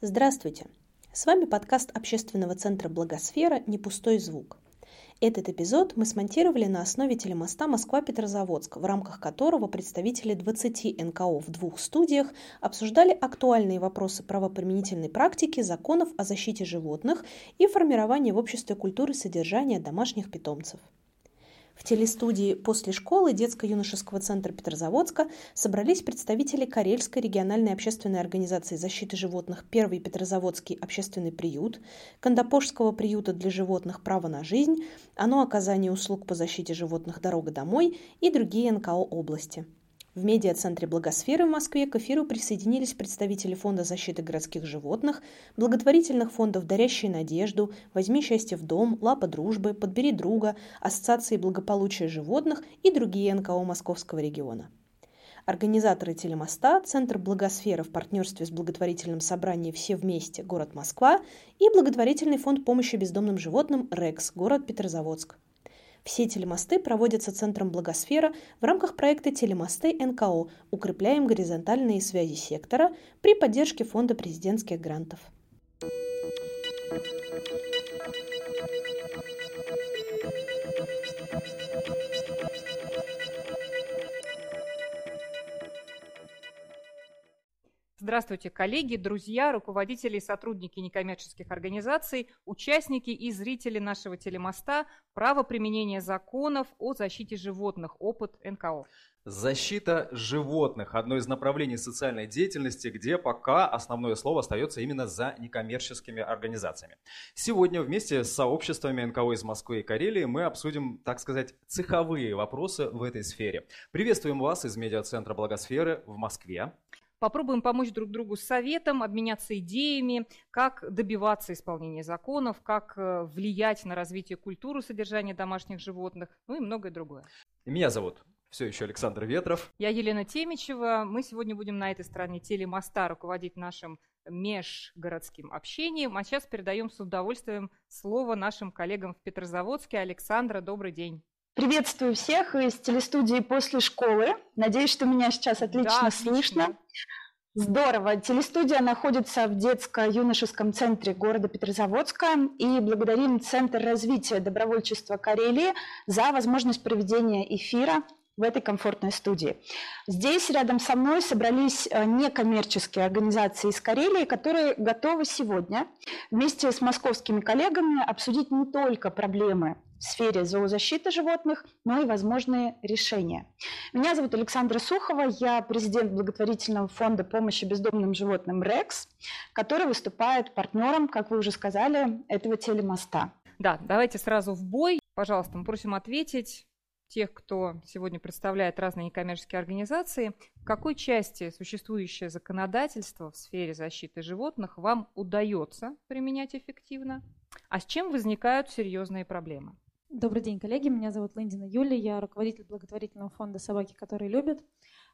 Здравствуйте! С вами подкаст общественного центра «Благосфера. Не пустой звук». Этот эпизод мы смонтировали на основе телемоста Москва-Петрозаводск, в рамках которого представители 20 НКО в двух студиях обсуждали актуальные вопросы правоприменительной практики, законов о защите животных и формирования в обществе культуры содержания домашних питомцев. В телестудии «После школы» детско-юношеского центра Петрозаводска собрались представители Карельской региональной общественной организации защиты животных «Первый Петрозаводский общественный приют», Кандапожского приюта для животных «Право на жизнь», ОНО оказания услуг по защите животных «Дорога домой» и другие НКО области – в медиа-центре Благосферы в Москве к эфиру присоединились представители Фонда защиты городских животных, благотворительных фондов «Дарящие надежду», «Возьми счастье в дом», «Лапа дружбы», «Подбери друга», Ассоциации благополучия животных и другие НКО Московского региона. Организаторы телемоста, Центр Благосфера в партнерстве с благотворительным собранием «Все вместе. Город Москва» и благотворительный фонд помощи бездомным животным «Рекс. Город Петрозаводск». Все телемосты проводятся Центром Благосфера в рамках проекта «Телемосты НКО. Укрепляем горизонтальные связи сектора» при поддержке Фонда президентских грантов. Здравствуйте, коллеги, друзья, руководители и сотрудники некоммерческих организаций, участники и зрители нашего телемоста «Право применения законов о защите животных. Опыт НКО». Защита животных – одно из направлений социальной деятельности, где пока основное слово остается именно за некоммерческими организациями. Сегодня вместе с сообществами НКО из Москвы и Карелии мы обсудим, так сказать, цеховые вопросы в этой сфере. Приветствуем вас из медиацентра Благосферы в Москве. Попробуем помочь друг другу с советом, обменяться идеями, как добиваться исполнения законов, как э, влиять на развитие культуры содержания домашних животных, ну и многое другое. Меня зовут все еще Александр Ветров. Я Елена Темичева. Мы сегодня будем на этой стороне телемоста руководить нашим межгородским общением. А сейчас передаем с удовольствием слово нашим коллегам в Петрозаводске. Александра, добрый день. Приветствую всех из телестудии «После школы». Надеюсь, что меня сейчас отлично да, слышно. Здорово. Телестудия находится в детско-юношеском центре города Петрозаводска и благодарим Центр развития добровольчества Карелии за возможность проведения эфира в этой комфортной студии. Здесь рядом со мной собрались э, некоммерческие организации из Карелии, которые готовы сегодня вместе с московскими коллегами обсудить не только проблемы сфере зоозащиты животных, но и возможные решения. Меня зовут Александра Сухова, я президент благотворительного фонда помощи бездомным животным «Рекс», который выступает партнером, как вы уже сказали, этого телемоста. Да, давайте сразу в бой. Пожалуйста, мы просим ответить тех, кто сегодня представляет разные некоммерческие организации, в какой части существующее законодательство в сфере защиты животных вам удается применять эффективно, а с чем возникают серьезные проблемы? Добрый день, коллеги. Меня зовут Лендина Юлия. Я руководитель благотворительного фонда «Собаки, которые любят».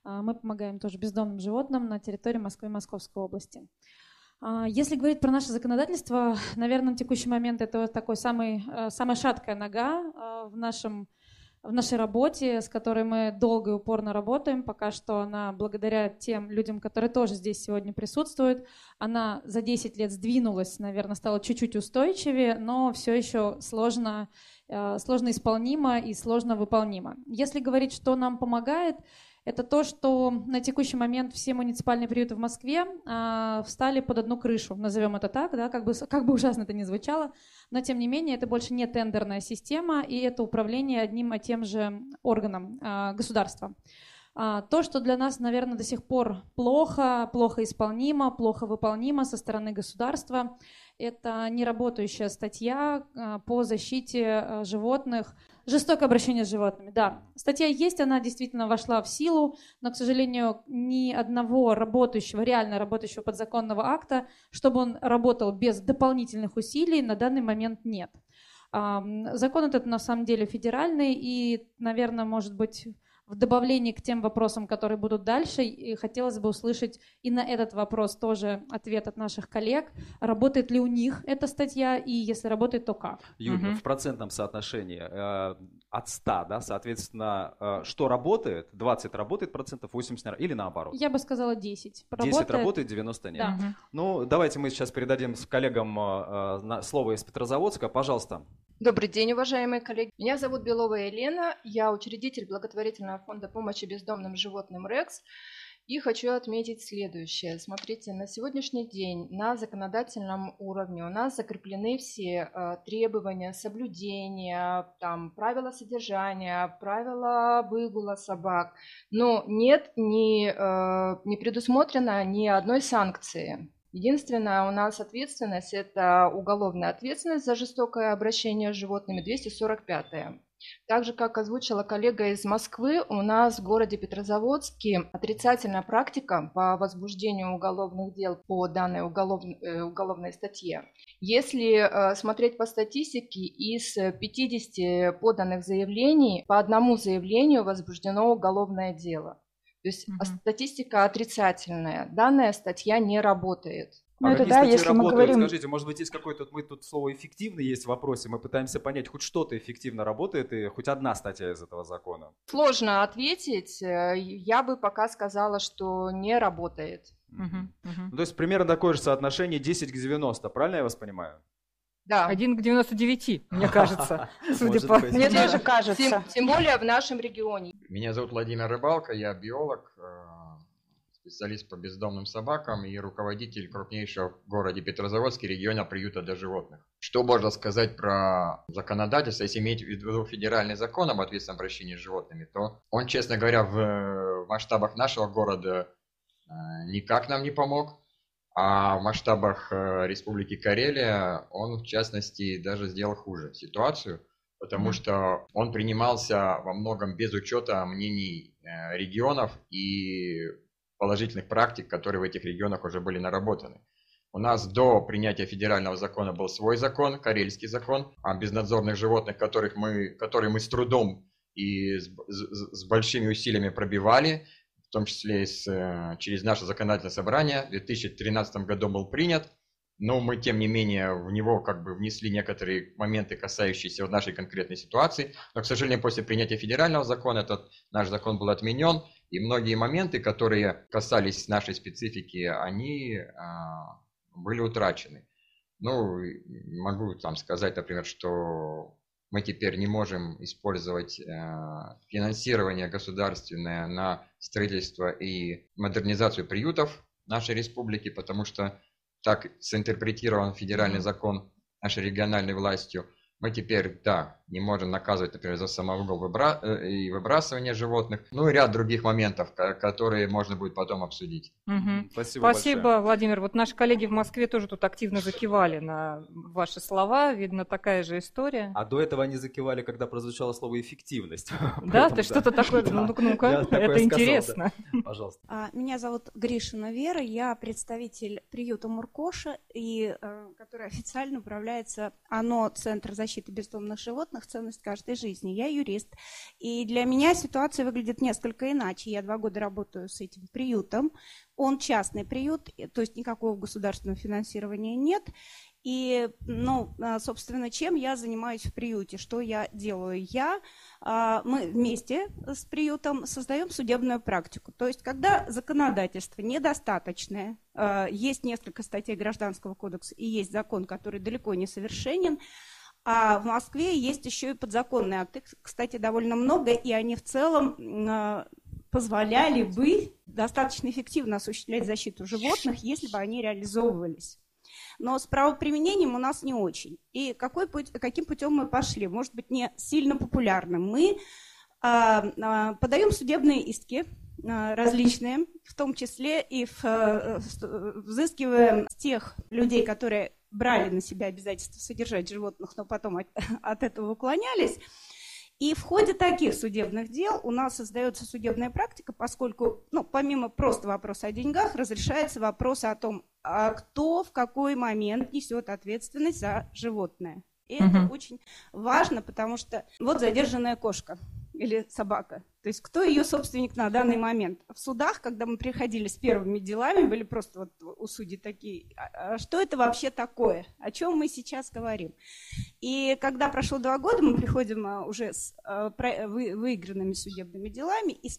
А, мы помогаем тоже бездомным животным на территории Москвы и Московской области. А, если говорить про наше законодательство, наверное, на текущий момент это такой самый, э, самая шаткая нога э, в нашем в нашей работе, с которой мы долго и упорно работаем. Пока что она, благодаря тем людям, которые тоже здесь сегодня присутствуют, она за 10 лет сдвинулась, наверное, стала чуть-чуть устойчивее, но все еще сложно, сложно исполнимо и сложно выполнимо. Если говорить, что нам помогает, это то, что на текущий момент все муниципальные приюты в Москве э, встали под одну крышу, назовем это так, да, как бы, как бы ужасно это ни звучало, но тем не менее это больше не тендерная система, и это управление одним и тем же органом э, государства. А, то, что для нас, наверное, до сих пор плохо, плохо исполнимо, плохо выполнимо со стороны государства, это неработающая статья по защите животных Жестокое обращение с животными, да. Статья есть, она действительно вошла в силу, но, к сожалению, ни одного работающего, реально работающего подзаконного акта, чтобы он работал без дополнительных усилий, на данный момент нет. Закон этот на самом деле федеральный, и, наверное, может быть, В добавлении к тем вопросам, которые будут дальше, хотелось бы услышать и на этот вопрос тоже ответ от наших коллег. Работает ли у них эта статья, и если работает, то как? Юля, угу. в процентном соотношении э, от 100, да, соответственно, э, что работает? 20 работает процентов, 80 или наоборот? Я бы сказала 10. Работает... 10 работает, 90 нет. Да. Ну, давайте мы сейчас передадим коллегам э, э слово из Петрозаводска. Пожалуйста. Добрый день, уважаемые коллеги. Меня зовут Белова Елена, я учредитель благотворительного фонда помощи бездомным животным «Рекс». И хочу отметить следующее. Смотрите, на сегодняшний день на законодательном уровне у нас закреплены все э, требования соблюдения, там, правила содержания, правила выгула собак, но нет, не, э, не предусмотрено ни одной санкции. Единственная у нас ответственность – это уголовная ответственность за жестокое обращение с животными, 245-я. Так же, как озвучила коллега из Москвы, у нас в городе Петрозаводске отрицательная практика по возбуждению уголовных дел по данной уголов... Э, уголовной статье. Если э, смотреть по статистике, из 50 поданных заявлений по одному заявлению возбуждено уголовное дело. То есть угу. статистика отрицательная. Данная статья не работает. Ну, а это да, если работают? мы говорим... Скажите, может быть, есть какой-то, мы тут слово эффективный есть в вопросе, мы пытаемся понять, хоть что-то эффективно работает и хоть одна статья из этого закона. Сложно ответить. Э, я бы пока сказала, что не работает. Угу, угу. Ну, то есть примерно такое же соотношение 10 к 90, правильно я вас понимаю? Да. Один к 99, мне кажется, судя по... Мне тоже кажется. Тем более в нашем регионе. Меня зовут Владимир Рыбалка, я биолог, э, специалист по бездомным собакам и руководитель крупнейшего в городе Петрозаводске региона приюта для животных. Что можно сказать про законодательство, если иметь в виду федеральный закон об ответственном обращении с животными, то он, честно говоря, в масштабах нашего города э, никак нам не помог. А в масштабах э, Республики Карелия он, в частности, даже сделал хуже ситуацию, потому mm-hmm. что он принимался во многом без учета мнений э, регионов и положительных практик, которые в этих регионах уже были наработаны. У нас до принятия федерального закона был свой закон, карельский закон о безнадзорных животных, которых мы, которые мы с трудом и с, с, большими усилиями пробивали в том числе с, э, через наше законодательное собрание. В 2013 году был принят, но мы, тем не менее, в него как бы внесли некоторые моменты, касающиеся нашей конкретной ситуации. Но, к сожалению, после принятия федерального закона этот наш закон был отменен, и многие моменты, которые касались нашей специфики, они а, были утрачены. Ну, могу там сказать, например, что мы теперь не можем использовать э, финансирование государственное на строительство и модернизацию приютов нашей республики, потому что так синтерпретирован федеральный закон нашей региональной властью – мы теперь, да, не можем наказывать, например, за самовыгул выбра... Э, и выбрасывание животных. Ну и ряд других моментов, которые можно будет потом обсудить. Угу. Спасибо, Спасибо большое. Владимир. Вот наши коллеги в Москве тоже тут активно закивали на ваши слова. Видно, такая же история. А до этого они закивали, когда прозвучало слово «эффективность». Да? Ты что-то такое... Ну-ка, это интересно. Пожалуйста. А, меня зовут Гришина Вера. Я представитель приюта Муркоша, и э, который официально управляется ОНО Центр защиты бездомных животных ценность каждой жизни. Я юрист. И для меня ситуация выглядит несколько иначе. Я два года работаю с этим приютом. Он частный приют, то есть никакого государственного финансирования нет. И, ну, а, собственно, чем я занимаюсь в приюте? Что я делаю? Я, а, мы вместе с приютом создаем судебную практику. То есть, когда законодательство недостаточное, а, есть несколько статей Гражданского кодекса и есть закон, который далеко не совершенен, а в Москве есть еще и подзаконные акты, кстати, довольно много, и они в целом а, позволяли бы достаточно эффективно осуществлять защиту животных, если бы они реализовывались. Но с правоприменением у нас не очень. И какой путь, каким путем мы пошли? Может быть, не сильно популярным. Мы а, а, подаем судебные иски различные, в том числе и в, а, взыскиваем с тех людей, которые брали на себя обязательство содержать животных, но потом от, от этого уклонялись. И в ходе таких судебных дел у нас создается судебная практика, поскольку, ну, помимо просто вопроса о деньгах, разрешается вопрос о том, а кто в какой момент несет ответственность за животное. И угу. это очень важно, потому что вот задержанная кошка или собака. То есть кто ее собственник на данный момент? В судах, когда мы приходили с первыми делами, были просто вот у судей такие, а, а что это вообще такое? О чем мы сейчас говорим? И когда прошло два года, мы приходим а, уже с выигранными судебными делами и с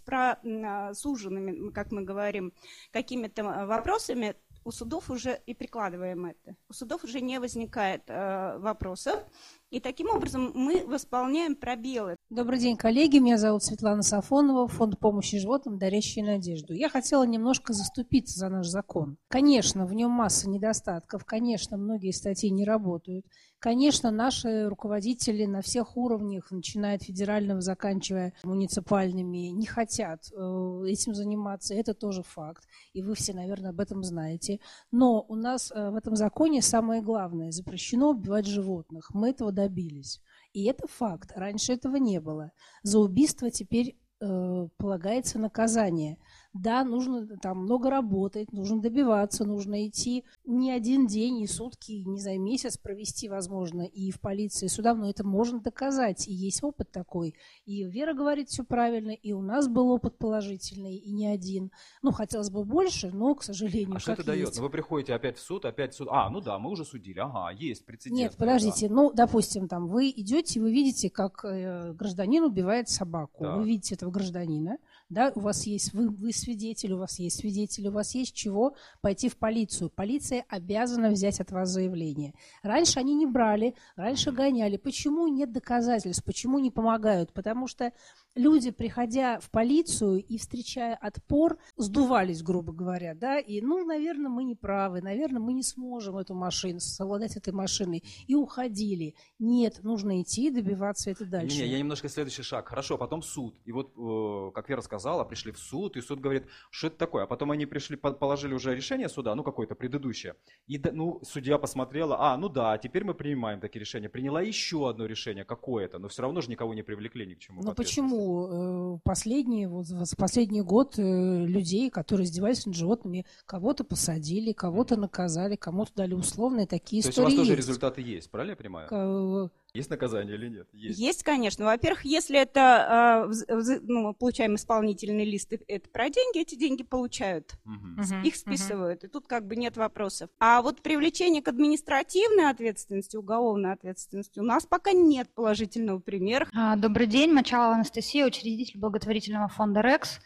суженными, как мы говорим, какими-то вопросами, у судов уже и прикладываем это. У судов уже не возникает э, вопросов, и таким образом мы восполняем пробелы. Добрый день, коллеги. Меня зовут Светлана Сафонова, Фонд помощи животным «Дарящие надежду». Я хотела немножко заступиться за наш закон. Конечно, в нем масса недостатков. Конечно, многие статьи не работают. Конечно, наши руководители на всех уровнях, начиная от федерального, заканчивая муниципальными, не хотят э, этим заниматься. Это тоже факт. И вы все, наверное, об этом знаете. Но у нас э, в этом законе самое главное – запрещено убивать животных. Мы этого добились. И это факт. Раньше этого не было. За убийство теперь э, полагается наказание. Да, нужно там много работать, нужно добиваться, нужно идти не один день, не сутки, не за месяц провести, возможно, и в полиции, и суда, но это можно доказать, и есть опыт такой. И Вера говорит все правильно, и у нас был опыт положительный, и не один. Ну, хотелось бы больше, но, к сожалению, А что это дает? Ну, вы приходите опять в суд, опять в суд. А, ну да, мы уже судили, ага, есть прецедент. Нет, подождите, да. ну, допустим, там, вы идете, вы видите, как э, гражданин убивает собаку. Да. Вы видите этого гражданина, да, у вас есть, вы, вы свидетель, у вас есть свидетель, у вас есть чего пойти в полицию. Полиция обязана взять от вас заявление. Раньше они не брали, раньше гоняли. Почему нет доказательств? Почему не помогают? Потому что люди, приходя в полицию и встречая отпор, сдувались, грубо говоря, да, и, ну, наверное, мы не правы, наверное, мы не сможем эту машину, совладать этой машиной, и уходили. Нет, нужно идти, добиваться это дальше. Не, не, я немножко следующий шаг. Хорошо, потом суд. И вот, э, как Вера сказала, пришли в суд, и суд говорит, что это такое? А потом они пришли, положили уже решение суда, ну, какое-то предыдущее. И, ну, судья посмотрела, а, ну да, теперь мы принимаем такие решения. Приняла еще одно решение какое-то, но все равно же никого не привлекли ни к чему. Ну, почему? Э, последний, вот, последний год э, людей, которые издевались над животными, кого-то посадили, кого-то наказали, кому-то дали условные такие То истории. То есть у вас тоже результаты есть, правильно я понимаю? Есть наказание или нет? Есть, есть конечно. Во-первых, если это э, ну, получаем исполнительный лист, это про деньги, эти деньги получают. Угу. Их списывают. Угу. И тут как бы нет вопросов. А вот привлечение к административной ответственности, уголовной ответственности у нас пока нет положительного примера. А, добрый день. Мочалова Анастасия, учредитель благотворительного фонда «Рекс».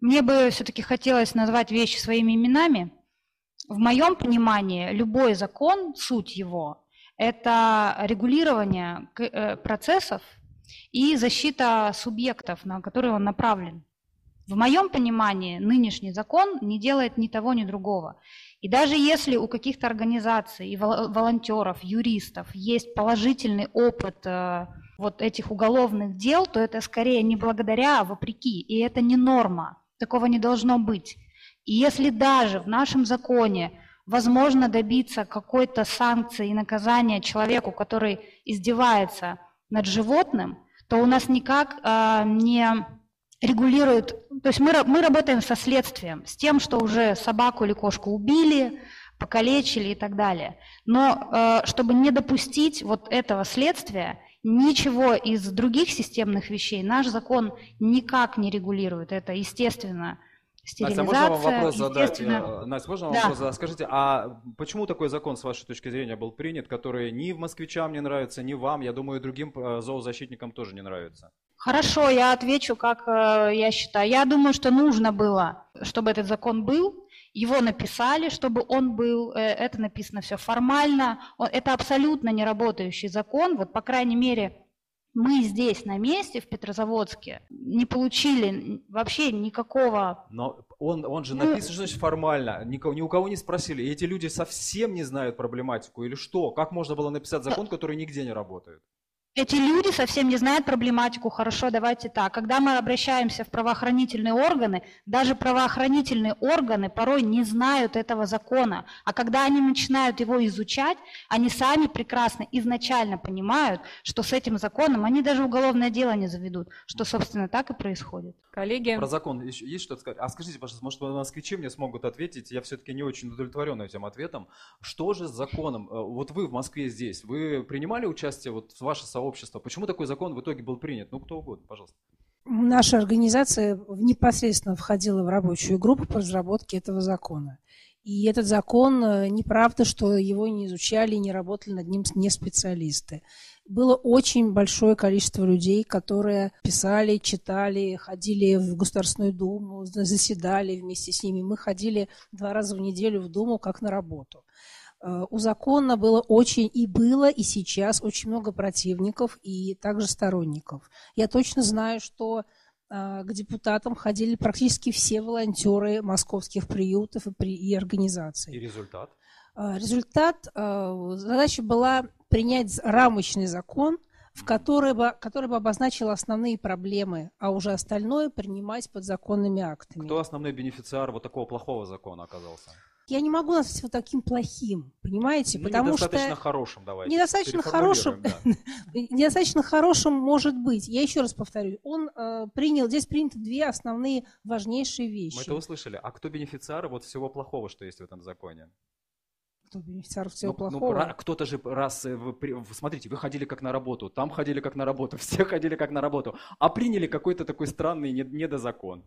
Мне бы все-таки хотелось назвать вещи своими именами. В моем понимании любой закон, суть его – это регулирование э, процессов и защита субъектов, на которые он направлен. В моем понимании нынешний закон не делает ни того, ни другого. И даже если у каких-то организаций и волонтеров, юристов есть положительный опыт э, вот этих уголовных дел, то это скорее не благодаря, а вопреки. И это не норма. Такого не должно быть. И если даже в нашем законе возможно добиться какой-то санкции и наказания человеку, который издевается над животным, то у нас никак э, не регулирует, то есть мы, мы работаем со следствием, с тем, что уже собаку или кошку убили, покалечили и так далее. Но э, чтобы не допустить вот этого следствия, ничего из других системных вещей наш закон никак не регулирует. Это, естественно, стерилизация. Настя, можно вам вопрос задать? Э, Настя, можно вам да. вопрос задать? Скажите, а почему такой закон, с вашей точки зрения, был принят, который ни в москвичам не нравится, ни вам, я думаю, другим э, зоозащитникам тоже не нравится? Хорошо, я отвечу, как э, я считаю. Я думаю, что нужно было, чтобы этот закон был, его написали, чтобы он был, это написано все формально. Это абсолютно не работающий закон, вот по крайней мере мы здесь на месте, в Петрозаводске, не получили вообще никакого... Но он, он же ну, написан, значит, формально, никого, ни у кого не спросили. И эти люди совсем не знают проблематику или что? Как можно было написать закон, который нигде не работает? Эти люди совсем не знают проблематику. Хорошо, давайте так. Когда мы обращаемся в правоохранительные органы, даже правоохранительные органы порой не знают этого закона. А когда они начинают его изучать, они сами прекрасно изначально понимают, что с этим законом они даже уголовное дело не заведут. Что, собственно, так и происходит. Коллеги. Про закон еще есть что-то сказать? А скажите, пожалуйста, может, москвичи мне смогут ответить? Я все-таки не очень удовлетворен этим ответом. Что же с законом? Э, вот вы в Москве здесь, вы принимали участие, вот ваше сообщество? Почему такой закон в итоге был принят? Ну, кто угодно, пожалуйста. Наша организация непосредственно входила в рабочую группу по разработке этого закона. И этот закон, э, неправда, что его не изучали, не работали над ним не специалисты. Было очень большое количество людей, которые писали, читали, ходили в Государственную Думу, заседали вместе с ними. Мы ходили два раза в неделю в Думу как на работу. Э, у закона было очень и было, и сейчас очень много противников и также сторонников. Я точно знаю, что э, к депутатам ходили практически все волонтеры московских приютов и, при, и организаций. И результат? Э, результат, задача была принять рамочный закон, в который бы, который бы обозначил основные проблемы, а уже остальное принимать подзаконными актами. Кто основной бенефициар вот такого плохого закона оказался? Я не могу назвать его таким плохим, понимаете? Ну, потому недостаточно что... хорошим, давайте. Недостаточно хорошим, да. недостаточно хорошим может быть. Я еще раз повторю, он э, принял, здесь приняты две основные важнейшие вещи. Мы это услышали. А кто бенефициар вот всего плохого, что есть в этом законе? Кто бенефициар всего ну, ну плохого? Ну, кто-то же раз, э, вы, смотрите, вы ходили как на работу, там ходили как на работу, все ходили как на работу, а приняли какой-то такой странный недозакон.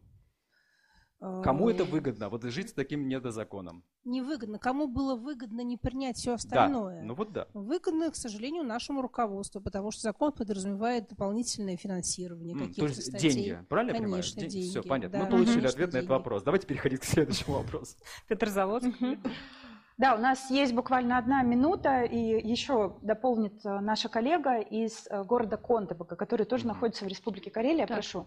Кому это выгодно, вот жить с таким недозаконом? Невыгодно. Кому было выгодно не принять все остальное? Да, ну вот да. Выгодно, к сожалению, нашему руководству, потому что закон подразумевает дополнительное финансирование mm, каких-то То есть статей. деньги, правильно Конечно, я понимаю? деньги. Все, понятно. Да, Мы получили конечно, ответ деньги. на этот вопрос. Давайте переходить к следующему вопросу. Петр Завод. Да, у нас есть буквально одна минута, и еще дополнит э, наша коллега из э, города Контебага, который тоже находится в Республике Карелия. Прошу.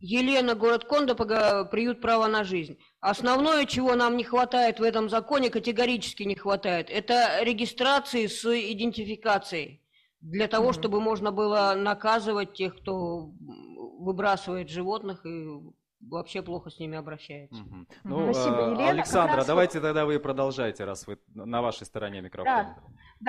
Елена, город Кондопога, приют права на жизнь. Основное, чего нам не хватает в этом законе, категорически не хватает, это регистрации с идентификацией. Для того, Мгм. чтобы можно было наказывать тех, кто выбрасывает животных и вообще плохо с ними обращается. Мгм. Ну, Спасибо, э, Елена. Александра, давайте тогда вы продолжайте, раз вы на вашей стороне микрофона. Да,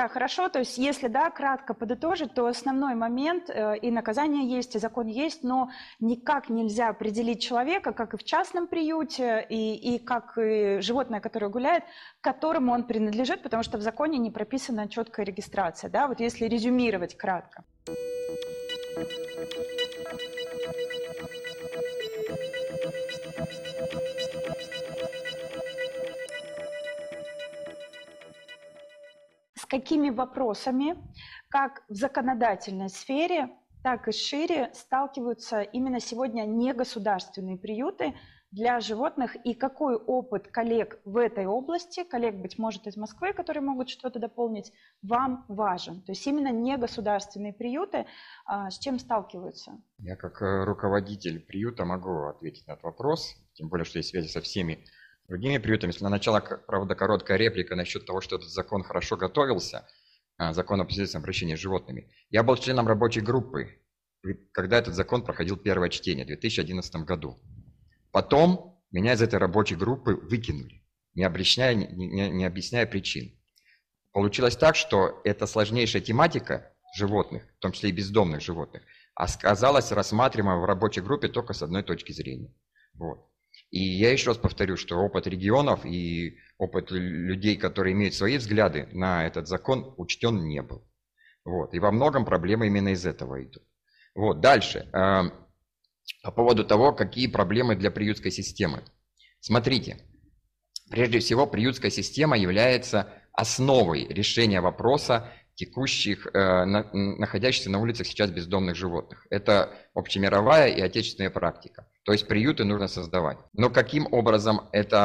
хорошо. То есть, если да, кратко подытожить, то основной момент э, и наказание есть, и закон есть, но никак нельзя определить человека, как и в частном приюте, и, и как и животное, которое гуляет, которому он принадлежит, потому что в законе не прописана четкая регистрация. Да? Вот если резюмировать кратко. Какими вопросами, как в законодательной сфере, так и шире сталкиваются именно сегодня негосударственные приюты для животных и какой опыт коллег в этой области, коллег, быть может, из Москвы, которые могут что-то дополнить, вам важен. То есть именно негосударственные приюты а, с чем сталкиваются? Я как э, руководитель приюта могу ответить на этот вопрос, тем более, что есть связи со всеми другими приютами. На начало, правда, короткая реплика насчет того, что этот закон хорошо готовился, а, закон о посредственном обращении с животными. Я был членом рабочей группы, когда этот закон проходил первое чтение в 2011 году. Потом меня из этой рабочей группы выкинули, не объясняя, не, не- объясняя причин. Получилось так, что эта сложнейшая тематика животных, в том числе и бездомных животных, оказалась рассматриваема в рабочей группе только с одной точки зрения. Вот. И я еще раз повторю, что опыт регионов и опыт лю- людей, которые имеют свои взгляды на этот закон, учтен не был. Вот. И во многом проблемы именно из этого идут. Вот. Дальше. Эм, По поводу того, какие проблемы для приютской системы. Смотрите, прежде всего, приютская система является основой решения вопроса текущих, э, на- находящихся на улицах сейчас бездомных животных. Это общемировая и отечественная практика. То есть приюты нужно создавать. Но каким образом это,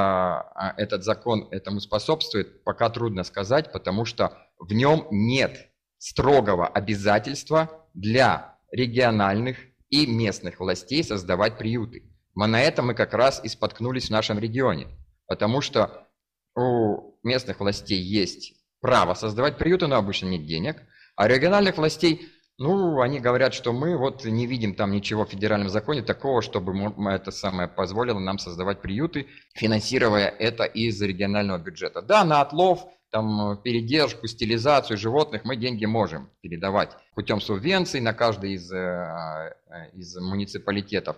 а, этот закон этому способствует, пока трудно сказать, потому что в нем нет строгого обязательства для региональных и местных властей создавать приюты. Мы на этом мы как раз и споткнулись в нашем регионе, потому что у местных властей есть право создавать приюты, но обычно нет денег, а региональных властей, ну, они говорят, что мы вот не видим там ничего в федеральном законе такого, чтобы это самое позволило нам создавать приюты, финансируя это из регионального бюджета. Да, на отлов, там, э, передержку, стилизацию животных мы деньги можем передавать путем субвенций на каждый из, э, э, из муниципалитетов.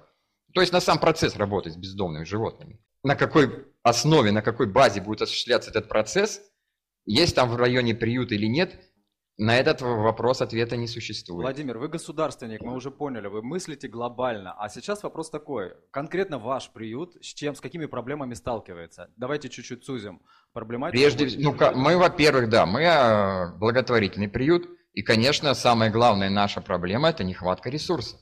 То есть на сам процесс работы с бездомными животными. На какой основе, на какой базе будет осуществляться этот процесс, есть там в районе приют или нет, На этот вопрос ответа не существует. Владимир, вы государственник, мы уже поняли, вы мыслите глобально. А сейчас вопрос такой. Конкретно ваш приют с чем, с какими проблемами сталкивается? Давайте чуть-чуть сузим проблематику. Прежде, ну, мы, во-первых, да, мы э, благотворительный приют, и, конечно, самая главная наша проблема – это нехватка ресурсов.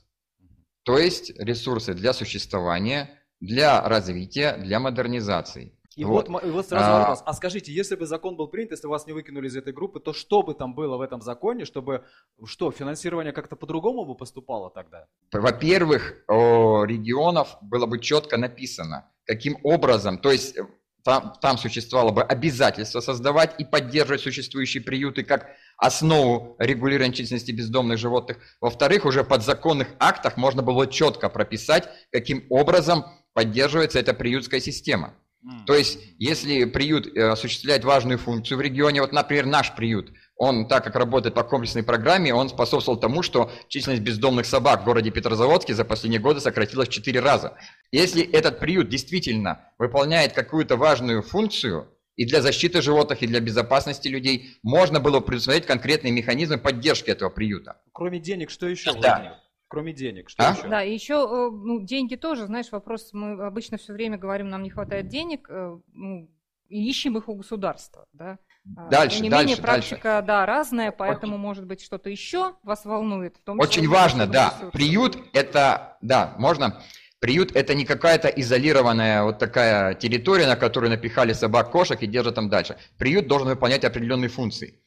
То есть ресурсы для существования, для развития, для модернизации. И вот, вот, и вот сразу а... вопрос. А скажите, если бы закон был принят, если вас не выкинули из этой группы, то что бы там было в этом законе, чтобы что, финансирование как-то по-другому бы поступало тогда? Во-первых, у регионов было бы четко написано, каким образом, то есть э, там, там существовало бы обязательство создавать и поддерживать существующие приюты как основу регулирования численности бездомных животных. Во-вторых, уже под законных актах можно было четко прописать, каким образом поддерживается эта приютская система. То есть, если приют э, осуществляет важную функцию в регионе, вот, например, наш приют, он, так как работает по комплексной программе, он способствовал тому, что численность бездомных собак в городе Петрозаводске за последние годы сократилась в 4 раза. Если этот приют действительно выполняет какую-то важную функцию, и для защиты животных, и для безопасности людей, можно было предусмотреть конкретные механизмы поддержки этого приюта. Кроме денег, что еще, Владимир? Кроме денег. Что а? еще? Да, и еще э, ну, деньги тоже, знаешь, вопрос, мы обычно все время говорим, нам не хватает денег, э, ну, и ищем их у государства, да. А, дальше, Тем не дальше, менее, практика, дальше. да, разная, поэтому, Очень... может быть, что-то еще вас волнует. В том числе, Очень важно, да. Ресурсы. Приют – это, да, можно... Приют – это не какая-то изолированная вот такая территория, на которую напихали собак, кошек и держат там дальше. Приют должен выполнять определенные функции.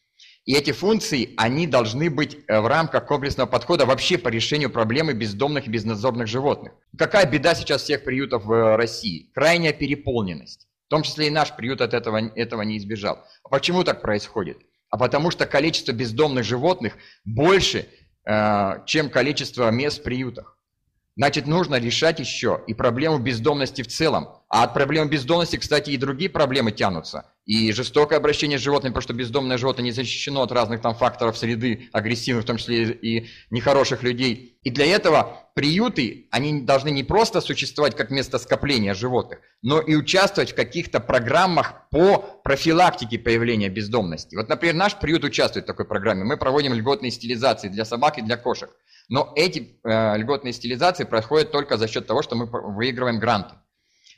И эти функции, они должны быть э, в рамках комплексного подхода вообще по решению проблемы бездомных и безнадзорных животных. Какая беда сейчас всех приютов в э, России? Крайняя переполненность. В том числе и наш приют от этого, этого не избежал. А почему так происходит? А потому что количество бездомных животных больше, э, чем количество мест в приютах. Значит, нужно решать еще и проблему бездомности в целом. А от проблемы бездомности, кстати, и другие проблемы тянутся. И жестокое обращение с животными, потому что бездомное животное не защищено от разных там факторов среды, агрессивных, в том числе и нехороших людей. И для этого приюты, они должны не просто существовать как место скопления животных, но и участвовать в каких-то программах по профилактике появления бездомности. Вот, например, наш приют участвует в такой программе. Мы проводим льготные стилизации для собак и для кошек. Но эти э, льготные стилизации происходят только за счет того, что мы выигрываем гранты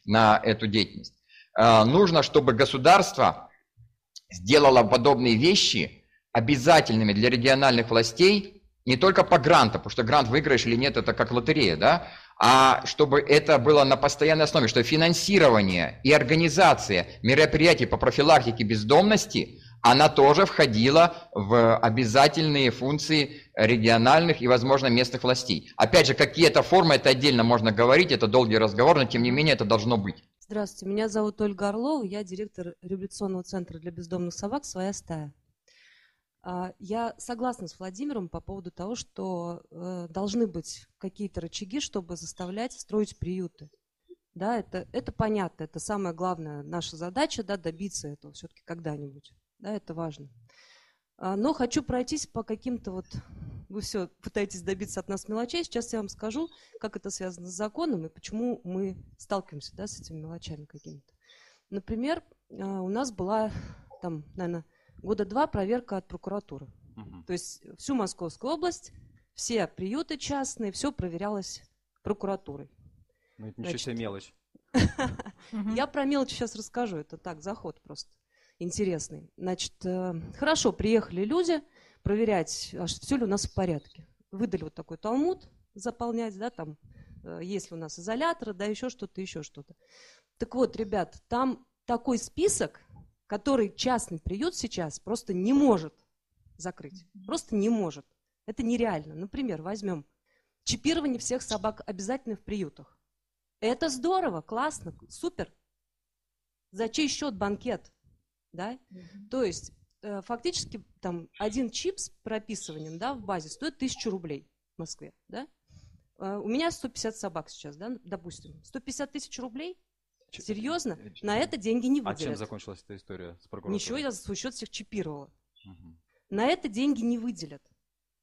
на эту деятельность. Э, нужно, чтобы государство сделало подобные вещи обязательными для региональных властей не только по гранту, потому что грант выиграешь или нет, это как лотерея, да, а чтобы это было на постоянной основе, что финансирование и организация мероприятий по профилактике бездомности, она тоже входила в обязательные функции региональных и, возможно, местных властей. Опять же, какие это формы, это отдельно можно говорить, это долгий разговор, но тем не менее это должно быть. Здравствуйте, меня зовут Ольга Орлова, я директор революционного центра для бездомных собак «Своя стая». А, я согласна с Владимиром по поводу того, что э, должны быть какие-то рычаги, чтобы заставлять строить приюты. Да, это, это понятно, это самая главная наша задача, да, добиться этого все-таки когда-нибудь. Да, это важно. А, но хочу пройтись по каким-то вот вы все пытаетесь добиться от нас мелочей. Сейчас я вам скажу, как это связано с законом и почему мы сталкиваемся да, с этими мелочами какими-то. Например, а, у нас была там, наверное, года два проверка от прокуратуры. Угу. То есть всю Московскую область, все приюты частные, все проверялось прокуратурой. Ну, это ничего себе мелочь. Я про мелочь сейчас расскажу. Это так, заход просто интересный. Значит, э, хорошо, приехали люди, проверять, а все ли у нас в порядке. Выдали вот такой талмуд заполнять, да, там, э, есть ли у нас изоляторы, да, еще что-то, еще что-то. Так вот, ребят, там такой список, который частный приют сейчас просто не может закрыть. Просто не может. Это нереально. Например, возьмем чипирование всех собак обязательно в приютах. Это здорово, классно, супер. За чей счет банкет? Да? Mm-hmm. То есть фактически там один чип с прописыванием да, в базе стоит 1000 рублей в Москве. Да? Э, у меня 150 собак сейчас, да, допустим. 150 тысяч рублей? Серьезно? На это деньги не выделят. А чем закончилась эта история с прокуратурой? Ничего, я за свой счет всех чипировала. Угу. На это деньги не выделят.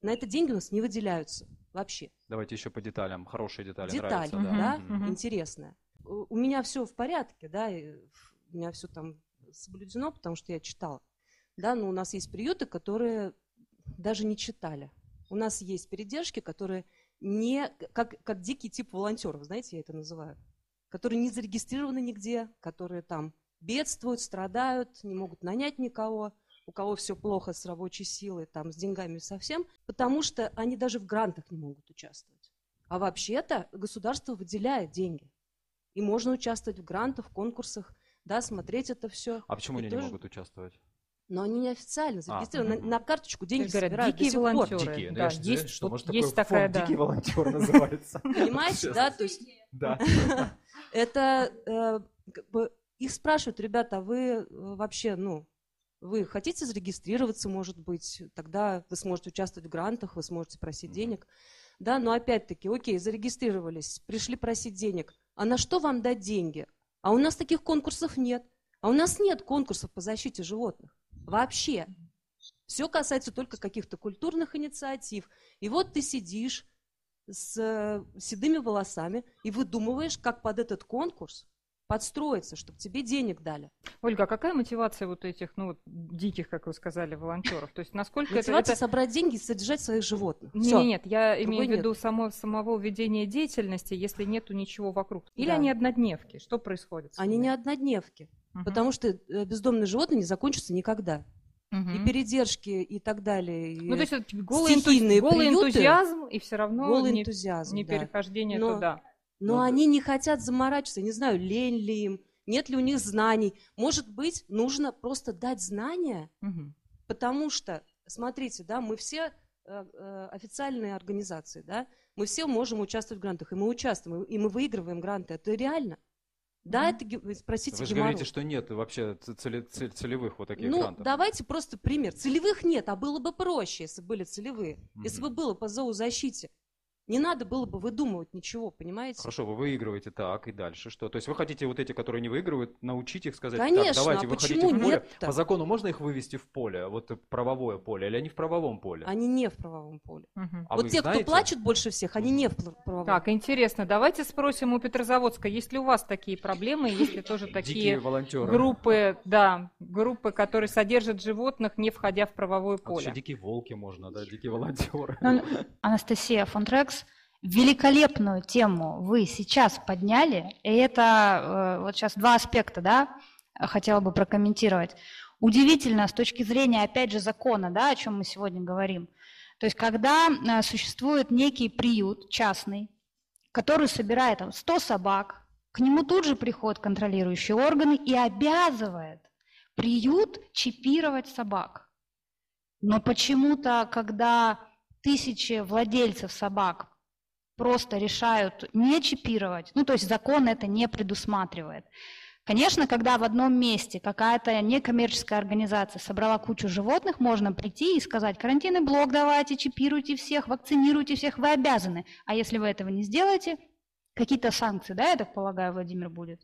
На это деньги у нас не выделяются вообще. Давайте еще по деталям. Хорошие детали. Деталь, нравятся, да, да? Угу. интересная. У меня все в порядке, да, у меня все там соблюдено, потому что я читала. Да, но у нас есть приюты, которые даже не читали. У нас есть передержки, которые не, как, как дикий тип волонтеров, знаете, я это называю, которые не зарегистрированы нигде, которые там бедствуют, страдают, не могут нанять никого, у кого все плохо с рабочей силой, там, с деньгами совсем, потому что они даже в грантах не могут участвовать. А вообще-то государство выделяет деньги. И можно участвовать в грантах, в конкурсах, да, смотреть это все. А почему и они тоже... не могут участвовать? Но они неофициально зарегистрированы. А, на, на карточку деньги говорят, собирают дикие до сих пор. волонтеры. Дикие. Ну, Да, ж- есть, что, вот может, есть такой такая, фонд да. «Дикий волонтер» называется? Понимаете, да? То есть Да. это э, как бы их спрашивают, ребята, а вы э, вообще, ну, вы хотите зарегистрироваться, может быть, тогда вы сможете участвовать в грантах, вы сможете просить денег. Да, но опять-таки, окей, зарегистрировались, пришли просить денег. А на что вам дать деньги? А у нас таких конкурсов нет. А у нас нет конкурсов по защите животных. Вообще. Все касается только каких-то культурных инициатив. И вот ты сидишь с э, седыми волосами и выдумываешь, как под этот конкурс подстроиться, чтобы тебе денег дали. Ольга, а какая мотивация вот этих, ну, вот, диких, как вы сказали, волонтеров? То есть насколько это- Мотивация это... собрать деньги и содержать своих животных. Нет, Всё. нет, я Другой имею в нет. виду само, самого ведения деятельности, если нету ничего вокруг. Или Да. они однодневки? Что происходит? Они не однодневки, Мгм. потому что э, бездомные животные не закончатся никогда. Мгм. И передержки, и так далее. и Ну, то есть это голый, энтузи- голый приюты, энтузиазм, и все равно голый не, энтузиазм, не да. перехождение Но- туда. Но они не хотят заморачиваться, не знаю, лень ли им, нет ли у них знаний. Может быть, нужно просто дать знания, Мгм. потому что, смотрите, да, мы все э, э, официальные организации, да, мы все можем участвовать в грантах, и мы участвуем, и мы выигрываем гранты. Это реально. Да, это, спросите Вы же геморрой. говорите, что нет вообще ц- цели- цель- целевых вот таких Ну, грантов. давайте просто пример. Целевых нет, а было бы проще, если были целевые. Если бы было по зоозащите. Не надо было бы выдумывать ничего, понимаете? Хорошо, вы выигрываете так, и дальше что? То есть вы хотите вот эти, которые не выигрывают, научить их сказать, Конечно, так, давайте, а вы почему хотите в поле. нет-то? По закону можно их вывести в поле, вот правовое поле, или они в правовом поле? Они не в правовом поле. Мгм. А вы вот те, знаете? кто плачут больше всех, они не в правовом. Так, интересно, давайте спросим у Петрозаводска, есть ли у вас такие проблемы, есть ли тоже такие волонтеры. группы, да, группы, которые содержат животных, не входя в правовое А еще поле? дикие волки можно, да, дикие волонтеры. Ну, Анастасия Фонтрекс, великолепную тему вы сейчас подняли, и это э, вот сейчас два аспекта, да, хотела бы прокомментировать. Удивительно с точки зрения, опять же, закона, да, о чем мы сегодня говорим. То есть, когда э, существует некий приют частный, который собирает там 100 собак, к нему тут же приходят контролирующие органы и обязывает приют чипировать собак. Но почему-то, когда тысячи владельцев собак просто решают не чипировать, ну то есть закон это не предусматривает. Конечно, когда в одном месте какая-то некоммерческая организация собрала кучу животных, можно прийти и сказать, карантинный блок давайте, чипируйте всех, вакцинируйте всех, вы обязаны. А если вы этого не сделаете, какие-то санкции, да, я так полагаю, Владимир, будет?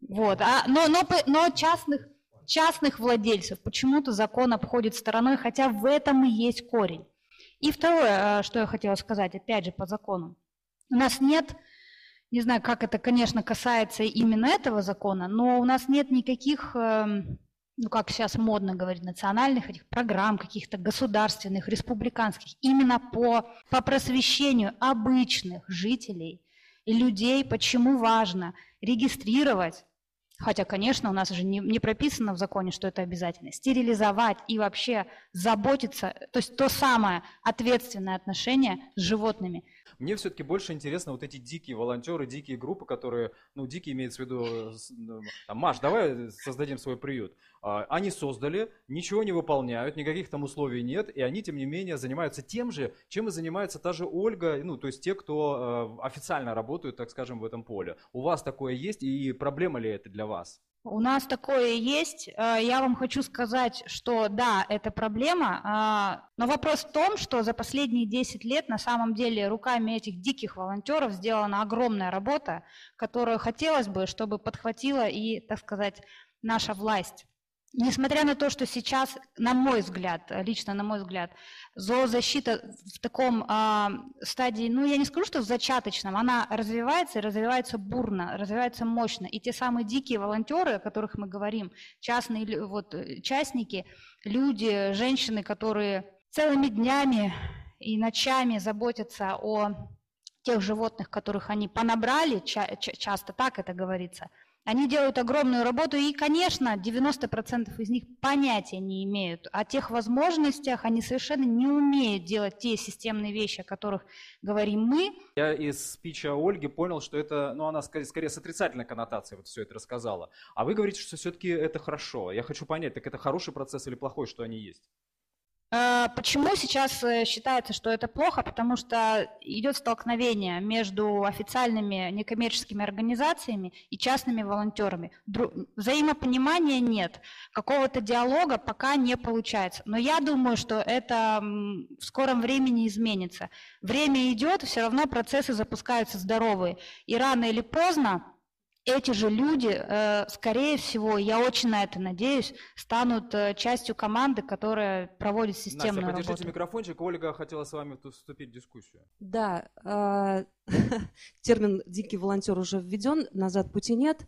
Вот, а, но, но, но частных, частных владельцев почему-то закон обходит стороной, хотя в этом и есть корень. И второе, э, что я хотела сказать, опять же, по закону. У нас нет, не знаю, как это, конечно, касается именно этого закона, но у нас нет никаких, эм, ну, как сейчас модно говорить, национальных этих программ, каких-то государственных, республиканских, именно по, по просвещению обычных жителей и людей, почему важно регистрировать Хотя, конечно, у нас же не, не прописано в законе, что это обязательно. Стерилизовать и вообще заботиться, то есть то самое ответственное отношение с животными. Мне все-таки больше интересно вот эти дикие волонтеры, дикие группы, которые, ну, дикие имеется в виду, э, там, Маш, давай создадим свой приют. А, Они создали, ничего не выполняют, никаких там условий нет, и они, тем не менее, занимаются тем же, чем и занимается та же Ольга, ну, то есть те, кто э, официально работают, так скажем, в этом поле. У вас такое есть, и проблема ли это для вас? У нас такое есть. Э, Я вам хочу сказать, что да, это проблема, а, но вопрос в том, что за последние 10 лет на самом деле руками этих диких волонтеров сделана огромная работа, которую хотелось бы, чтобы подхватила и, так сказать, наша власть. Несмотря на то, что сейчас, на мой взгляд, лично на мой взгляд, зоозащита в таком а, стадии, ну я не скажу, что в зачаточном, она развивается и развивается бурно, развивается мощно. И те самые дикие волонтеры, о которых мы говорим, частные вот, э, частники, люди, женщины, которые целыми днями и ночами заботятся о тех животных, которых они понабрали, ча- часто так это говорится, они делают огромную работу, и, конечно, 90% из них понятия не имеют о тех возможностях, они совершенно не умеют делать те системные вещи, о которых говорим мы. Я из спича Ольги понял, что это, ну, она скорее, скорее с отрицательной коннотацией вот все это рассказала. А вы говорите, что все-таки это хорошо. Я хочу понять, так это хороший процесс или плохой, что они есть? Э, почему сейчас э, считается, что это плохо? Потому что идет столкновение между официальными некоммерческими организациями и частными волонтерами. Взаимопонимания нет, какого-то диалога пока не получается. Но я думаю, что это в скором времени изменится. Время идет, все равно процессы запускаются здоровые. И рано или поздно эти же люди, э, скорее всего, я очень на это надеюсь, станут э, частью команды, которая проводит системную Настя, подержите работу. микрофончик. Ольга хотела с вами вступить в дискуссию. Да, а, термин «дикий волонтер» уже введен, назад пути нет.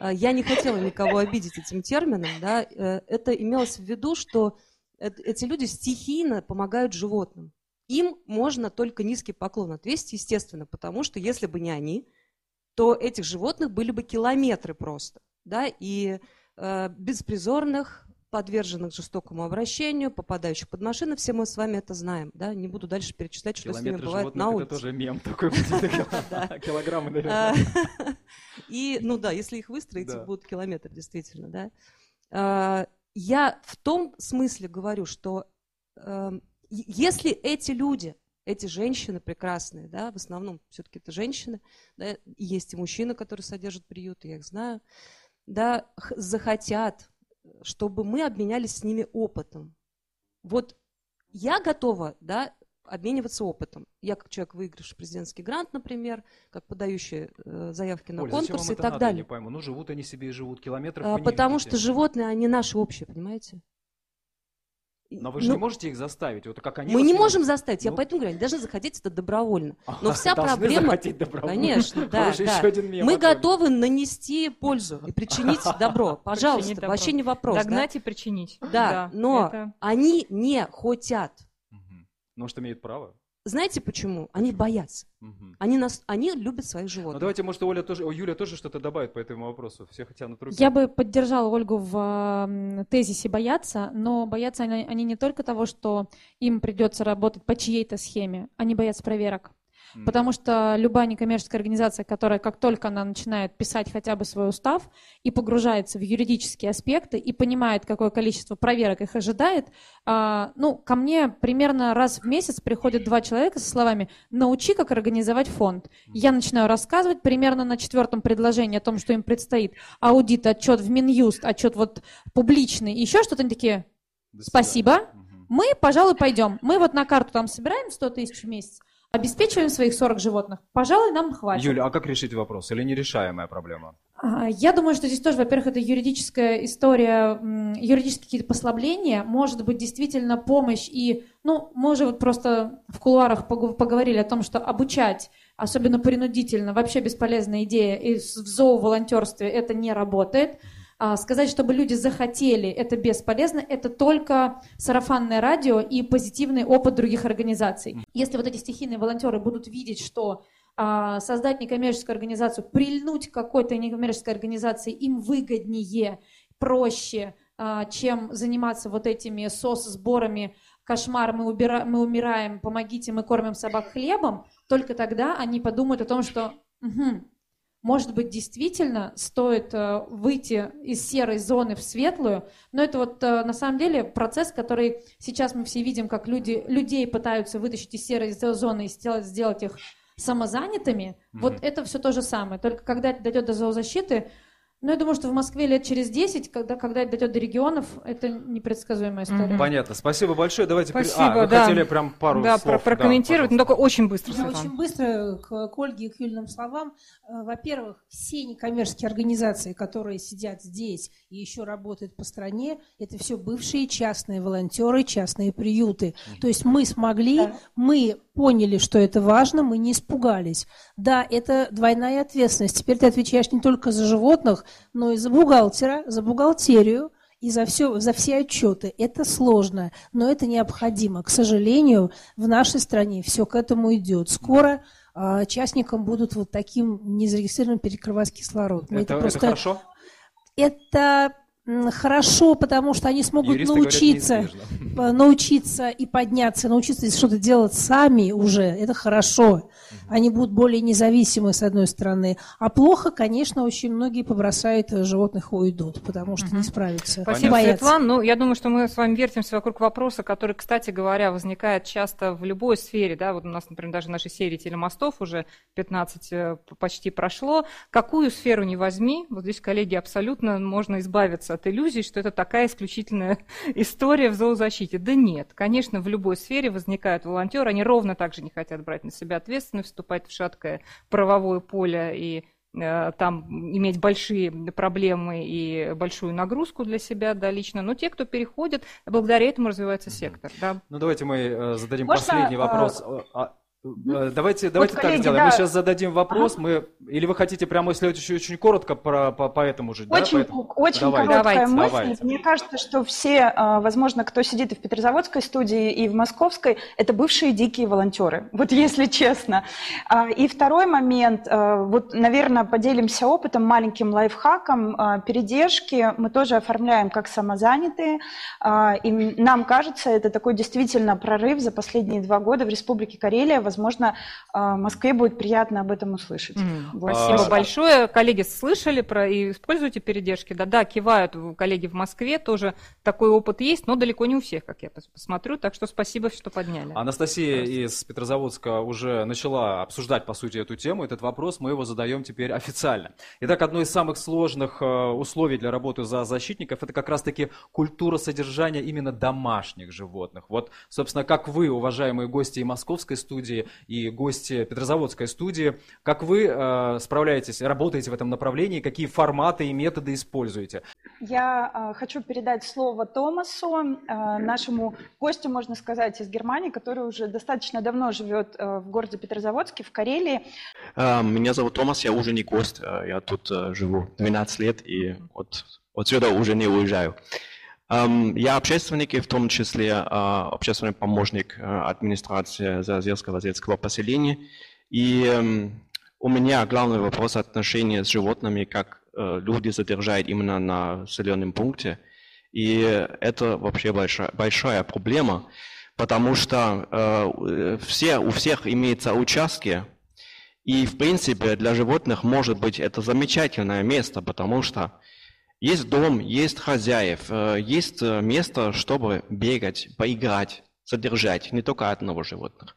Я не хотела никого обидеть этим термином. Да. Э, это имелось в виду, что эти люди стихийно помогают животным. Им можно только низкий поклон отвесить, естественно, потому что если бы не они, то этих животных были бы километры просто, да, и э, беспризорных, подверженных жестокому обращению, попадающих под машины, все мы с вами это знаем, да, не буду дальше перечислять, что с ними бывает на улице. это тоже мем такой, килограммы, наверное. И, ну да, если их выстроить, будут километры, действительно, да. А, я в том смысле говорю, что эм, если эти люди эти женщины прекрасные, да, в основном все-таки это женщины, да, есть и мужчины, которые содержат приюты, я их знаю, да, захотят, чтобы мы обменялись с ними опытом. Вот я готова, да, обмениваться опытом. Я как человек, выигравший президентский грант, например, как подающий э, заявки на Оль, конкурсы и так надо, далее. Я не пойму. Ну, живут они себе и живут километров. А, потому что животные, они наши общие, понимаете? Но вы же ну, не можете их заставить, вот как они. Мы не можем заставить, ну, я поэтому говорю, они должны захотеть это добровольно. Но вся проблема, конечно, да, да. Мы готовы нанести пользу и причинить добро, пожалуйста, вообще не вопрос. Догнать и причинить. Да, но они не хотят. Может, имеют право? Знаете почему? Они боятся. Угу. Они, нас, они любят своих животных. Ну, давайте, может, Оля тоже, Юля тоже что-то добавит по этому вопросу. Все хотят на руки. Я бы поддержала Ольгу в тезисе бояться, но боятся они, они не только того, что им придется работать по чьей-то схеме, они боятся проверок. Потому что любая некоммерческая организация, которая как только она начинает писать хотя бы свой устав и погружается в юридические аспекты и понимает, какое количество проверок их ожидает, а, ну, ко мне примерно раз в месяц приходят два человека со словами «научи, как организовать фонд». Я начинаю рассказывать примерно на четвертом предложении о том, что им предстоит аудит, отчет в Минюст, отчет вот публичный, еще что-то, они такие «спасибо». Мы, пожалуй, пойдем. Мы вот на карту там собираем 100 тысяч в месяц, обеспечиваем своих 40 животных, пожалуй, нам хватит. Юля, а как решить вопрос? Или нерешаемая проблема? А, я думаю, что здесь тоже, во-первых, это юридическая история, юридические какие-то послабления, может быть, действительно помощь и, ну, мы уже вот просто в кулуарах поговорили о том, что обучать, особенно принудительно, вообще бесполезная идея, и в зооволонтерстве это не работает. А, сказать, чтобы люди захотели, это бесполезно, это только сарафанное радио и позитивный опыт других организаций. Если вот эти стихийные волонтеры будут видеть, что а, создать некоммерческую организацию, прильнуть к какой-то некоммерческой организации им выгоднее, проще, а, чем заниматься вот этими сос-сборами, кошмар, мы, убира... мы умираем, помогите, мы кормим собак хлебом, только тогда они подумают о том, что угу, может быть, действительно стоит э, выйти из серой зоны в светлую, но это вот э, на самом деле процесс, который сейчас мы все видим, как люди, людей пытаются вытащить из серой зоны и сделать, сделать их самозанятыми. Mm-hmm. Вот это все то же самое. Только когда это дойдет до зоозащиты, ну, я думаю, что в Москве лет через 10, когда, когда это дойдет до регионов, это непредсказуемая история. Понятно. Спасибо большое. Давайте... Спасибо, а, вы да. хотели прям пару да, слов. Про прокомментировать, да, но только очень быстро, Я очень быстро к, к Ольге и к Юльным словам. Э, во-первых, все некоммерческие организации, которые сидят здесь и еще работают по стране, это все бывшие частные волонтеры, частные приюты. То есть мы смогли, да. мы поняли, что это важно, мы не испугались. Да, это двойная ответственность. Теперь ты отвечаешь не только за животных, но и за бухгалтера, за бухгалтерию, и за, все, за все отчеты. Это сложно, но это необходимо. К сожалению, в нашей стране все к этому идет. Скоро а, частникам будут вот таким незарегистрированным перекрывать кислород. Это, это, просто... это хорошо? Это хорошо, потому что они смогут Юристы научиться, говорят, научиться и подняться, научиться что-то делать сами уже. Это хорошо. Они будут более независимы, с одной стороны. А плохо, конечно, очень многие побросают животных и уйдут, потому что не справятся. Спасибо, боятся. Светлана. Ну, я думаю, что мы с вами вертимся вокруг вопроса, который, кстати говоря, возникает часто в любой сфере. Да? Вот у нас, например, даже в нашей серии телемостов уже 15 э, почти прошло. Какую сферу не возьми, вот здесь, коллеги, абсолютно можно избавиться от иллюзий, что это такая исключительная история в зоозащите. Да нет, конечно, в любой сфере возникают волонтеры, они ровно так же не хотят брать на себя ответственность, вступать в шаткое правовое поле и э, там иметь большие проблемы и большую нагрузку для себя, да, лично. Но те, кто переходит, благодаря этому развивается сектор. Да. Ну, давайте мы э, зададим Можно, последний вопрос. А, Э, давайте, давайте вот, так коллеги, сделаем. Да. Мы сейчас зададим вопрос. Ага. Мы, или вы хотите прямо, если очень, очень коротко про, по, по этому же? Очень, да? Поэтому... очень давайте. короткая давайте. мысль. Давайте. Мне кажется, что все, а, возможно, кто сидит и в Петрозаводской студии, и в Московской, это бывшие дикие волонтеры. Вот если честно. А, и второй момент. А, вот, наверное, поделимся опытом, маленьким лайфхаком. Передержки мы тоже оформляем как самозанятые. И нам кажется, это такой действительно прорыв за последние два года в Республике Карелия возможно, а, Москве будет приятно об этом услышать. Mm, вот. Спасибо а... большое. Коллеги слышали про и используйте передержки. Да-да, кивают коллеги в Москве, тоже такой опыт есть, но далеко не у всех, как я посмотрю. Так что спасибо, что подняли. Анастасия из Петрозаводска уже начала обсуждать, по сути, эту тему. Этот вопрос мы его задаем теперь официально. Итак, одно из самых сложных э, условий для работы за защитников – это как раз-таки культура содержания именно домашних животных. Вот, собственно, как вы, уважаемые гости и московской студии, и гости Петрозаводской студии. Как вы э, справляетесь, работаете в этом направлении, какие форматы и методы используете? Я э, хочу передать слово Томасу, э, нашему гостю, можно сказать, из Германии, который уже достаточно давно живет э, в городе Петрозаводске, в Карелии. Э, меня зовут Томас, я уже не гость, э, я тут э, живу 12 лет и от, отсюда уже не уезжаю. Я общественник и в том числе а, общественный помощник а, администрации Заозерского детского поселения. И у меня главный вопрос отношения с животными, как э, люди задержают именно на населенном пункте. И это вообще большая, большая проблема, потому что э, все, у всех имеются участки, и в принципе для животных может быть это замечательное место, потому что есть дом, есть хозяев, э, есть э, место, чтобы бегать, поиграть, содержать, не только одного животных.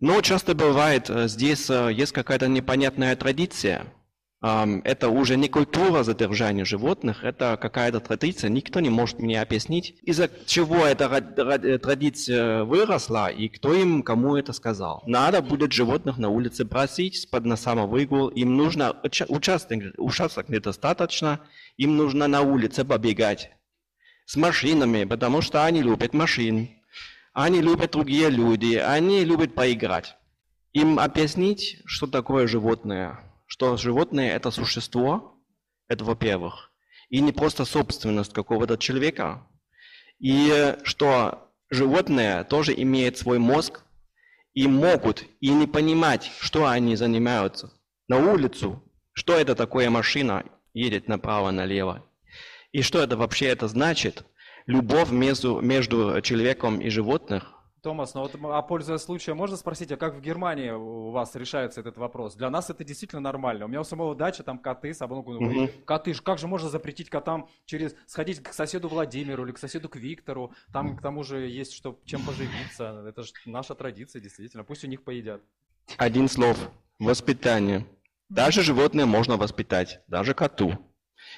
Но часто бывает, э, здесь есть какая-то непонятная традиция. Это уже не культура задержания животных, это какая-то традиция, никто не может мне объяснить, из-за чего эта традиция выросла и кто им кому это сказал. Надо будет животных на улице бросить на самовыгул, им нужно участок, участок недостаточно, им нужно на улице побегать с машинами, потому что они любят машин. Они любят другие люди, они любят поиграть. Им объяснить, что такое животное, что животное – это существо, это во-первых, и не просто собственность какого-то человека, и что животное тоже имеет свой мозг, и могут и не понимать, что они занимаются. На улицу, что это такое машина, едет направо-налево. И что это вообще это значит? Любовь между, между человеком и животных. Томас, ну вот, а пользуясь случаем, можно спросить, а как в Германии у вас решается этот вопрос? Для нас это действительно нормально. У меня у самого дача, там коты, собаку, угу. коты, как же можно запретить котам через сходить к соседу Владимиру или к соседу к Виктору? Там к тому же есть что, чем поживиться. Это же наша традиция, действительно. Пусть у них поедят. Один слов. Воспитание. Даже животное можно воспитать, даже коту.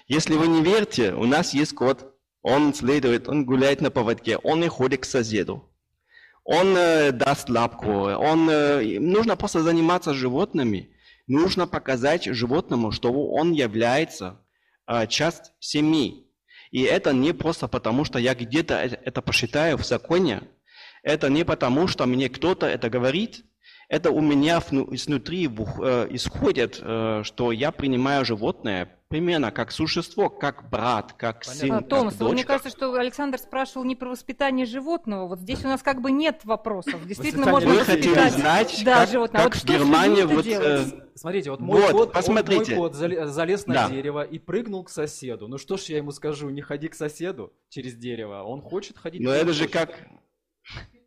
Если вы не верите, у нас есть кот. Он следует, он гуляет на поводке, он не ходит к соседу. Он э, даст лапку. Он, э, нужно просто заниматься животными. Нужно показать животному, что он является э, часть семьи. И это не просто потому, что я где-то это посчитаю в законе. Это не потому, что мне кто-то это говорит. Это у меня изнутри э, исходит, э, что я принимаю животное примерно как существо, как брат, как Понятно. сын, а, Томас, как дочка. мне кажется, что Александр спрашивал не про воспитание животного. Вот здесь у нас как бы нет вопросов. Действительно, можно Вы хотели знать, да, как, животное. как а вот в Германии... Вот, э, Смотрите, вот мой, вот, кот, посмотрите. мой кот залез на да. дерево и прыгнул к соседу. Ну что ж я ему скажу, не ходи к соседу через дерево. Он хочет ходить. Но это же как...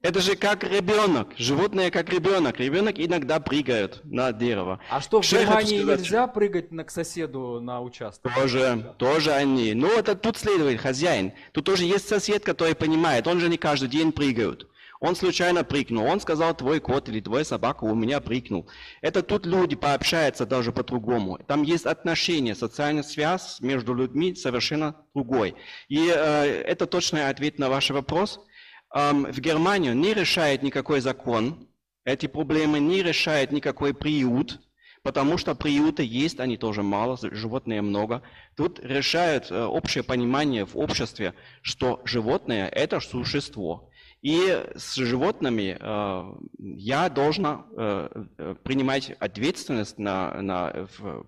Это же как ребенок. Животное как ребенок. Ребенок иногда прыгает на дерево. А что, в Германии нельзя прыгать на, к соседу на участок? Тоже, тоже они. Ну, это тут следует хозяин. Тут тоже есть сосед, который понимает. Он же не каждый день прыгает. Он случайно прыгнул. Он сказал, твой кот или твой собака у меня прыгнул. Это тут люди пообщаются даже по-другому. Там есть отношения, социальная связь между людьми совершенно другой. И э, это точный ответ на ваш вопрос – в Германию не решает никакой закон, эти проблемы не решает никакой приют, потому что приюты есть, они тоже мало, животные много. Тут решают э, общее понимание в обществе, что животное – это существо. И с животными э, я должна э, принимать ответственность на, на, в,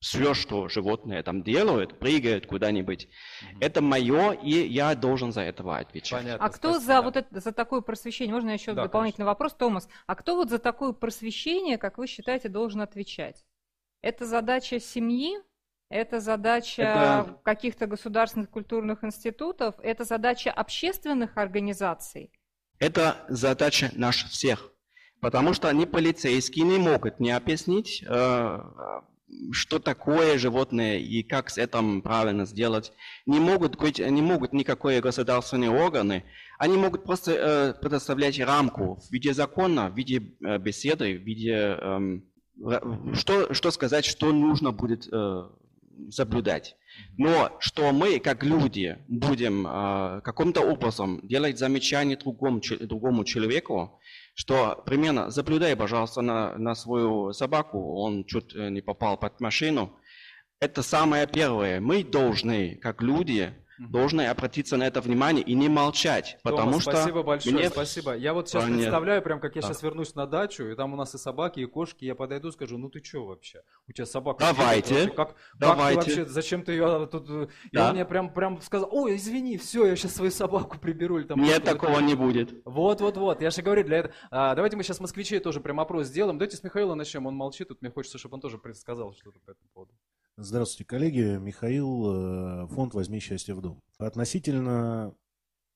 все, что животные там делают, прыгают куда-нибудь, mm-hmm. это мое, и я должен за этого отвечать. Понятно, а кто спасибо. за вот это, за такое просвещение, можно еще да, дополнительный конечно. вопрос, Томас, а кто вот за такое просвещение, как вы считаете, должен отвечать? Это задача семьи, это задача это... каких-то государственных культурных институтов, это задача общественных организаций? Это задача наших всех. Потому что они полицейские не могут не объяснить э, что такое животное и как с этим правильно сделать. Не могут, быть, не могут никакие государственные органы, они могут просто э, предоставлять рамку в виде закона, в виде э, беседы, в виде э, что, что сказать, что нужно будет э, соблюдать. Но что мы, как люди, будем э, каким-то образом делать замечание другому, другому человеку, что примерно заблюдай, пожалуйста, на, на свою собаку, он чуть э, не попал под машину. Это самое первое. Мы должны, как люди, должны обратиться на это внимание и не молчать, потому Тома, что... Спасибо большое, мне... спасибо. Я вот сейчас Понятно. представляю, прям как я да. сейчас вернусь на дачу, и там у нас и собаки, и кошки, я подойду, скажу, ну ты что вообще? У тебя собака... Давайте, как, давайте. Как ты вообще, зачем ты ее тут... Да. И он мне прям, прям сказал, ой, извини, все, я сейчас свою собаку приберу. Или там Нет, такого не будет. Вот-вот-вот, я же говорю, для этого... А, давайте мы сейчас москвичей тоже прям опрос сделаем. Давайте с Михаила начнем, он молчит, тут мне хочется, чтобы он тоже предсказал что-то по этому поводу. Здравствуйте, коллеги. Михаил, э, фонд «Возьми счастье в дом». Относительно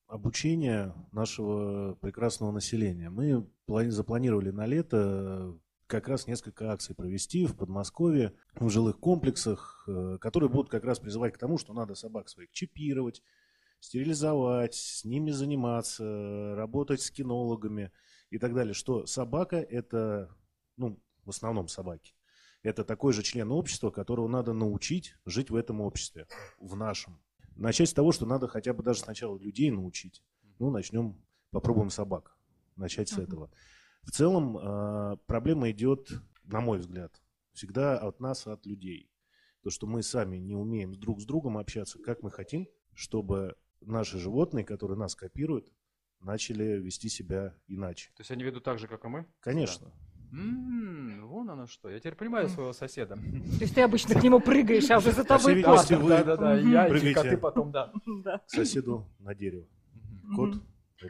обучения нашего прекрасного населения. Мы запланировали на лето как раз несколько акций провести в Подмосковье, в жилых комплексах, э, которые будут как раз призывать к тому, что надо собак своих чипировать, стерилизовать, с ними заниматься, работать с кинологами и так далее. Что собака – это, ну, в основном собаки, это такой же член общества, которого надо научить жить в этом обществе, в нашем. Начать с того, что надо хотя бы даже сначала людей научить. Ну, начнем, попробуем собак. Начать с этого. В целом а, проблема идет, на мой взгляд, всегда от нас, от людей. То, что мы сами не умеем друг с другом общаться, как мы хотим, чтобы наши животные, которые нас копируют, начали вести себя иначе. То есть они ведут так же, как и мы? Конечно. Да. Вон оно что. Я теперь понимаю своего соседа. То есть ты обычно к нему прыгаешь, а уже за тобой кот. Да, да, да. Я и коты потом, да. К соседу на дерево. Кот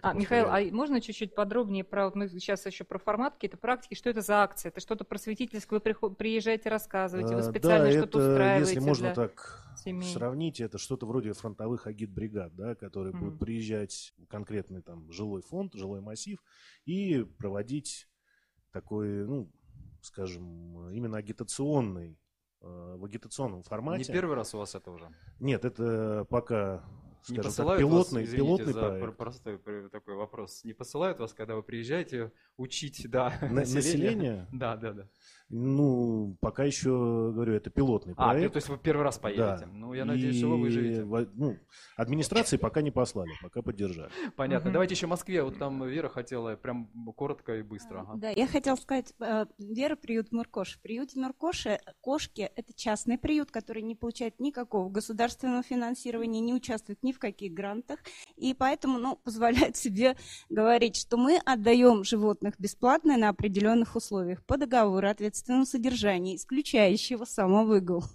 а, Михаил, а можно чуть-чуть подробнее про, вот мы сейчас еще про формат, какие-то практики, что это за акция? Это что-то просветительское, вы приезжаете, рассказываете, вы а, специально да, что-то устраиваете? если можно так семей. сравнить, это что-то вроде фронтовых агит-бригад, да, которые mm будут приезжать в конкретный там жилой фонд, жилой массив и проводить такой, ну, скажем, именно агитационный, э, в агитационном формате. Не первый раз у вас это уже? Нет, это пока не посылают так, пилотный, вас, извините пилотный за проект. простой такой вопрос. Не посылают вас, когда вы приезжаете, учить, да, На, население? население? Да, да, да. Ну, пока еще, говорю, это пилотный а, проект. А, то есть вы первый раз поедете? Да. Ну, я надеюсь, и, что вы выживете. Ну, администрации пока не послали, пока поддержали. Понятно. Угу. Давайте еще в Москве. Вот там Вера хотела прям коротко и быстро. Ага. Да, я хотела сказать, э, Вера, приют Муркош. В приюте Муркоши кошки – это частный приют, который не получает никакого государственного финансирования, не участвует ни в каких грантах, и поэтому, ну, позволяет себе говорить, что мы отдаем животных бесплатно на определенных условиях по договору ответственного содержания, исключающего самовыгул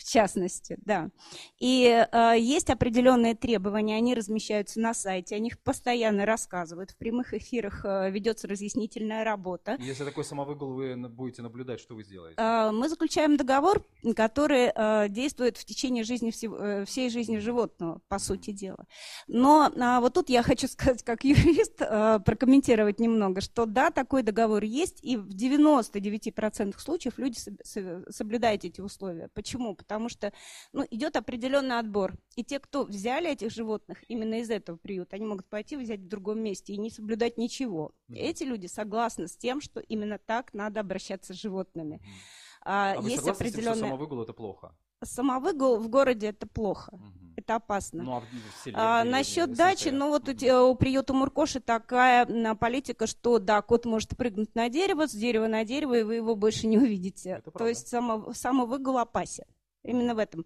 в частности, да. И э, есть определенные требования, они размещаются на сайте, о них постоянно рассказывают, в прямых эфирах э, ведется разъяснительная работа. Если такой самовыгул вы будете наблюдать, что вы сделаете? Э, мы заключаем договор, который э, действует в течение жизни всего, э, всей жизни животного, по сути дела. Но э, вот тут я хочу сказать, как юрист, э, прокомментировать немного, что да, такой договор есть, и в 99% случаев люди соблюдают эти условия. Почему? Потому что ну, идет определенный отбор. И те, кто взяли этих животных именно из этого приюта, они могут пойти взять в другом месте и не соблюдать ничего. Mm-hmm. Эти люди согласны с тем, что именно так надо обращаться с животными. Mm-hmm. А, а есть вы согласны определенная... с тем, что самовыгул это плохо? Самовыгул в городе это плохо, угу. это опасно. Ну, а, в селе, а насчет дачи, ну вот угу. у, у приюта Муркоши такая политика, что да, кот может прыгнуть на дерево, с дерева на дерево, и вы его больше не увидите. То есть само, самовыгул опасен. Именно в этом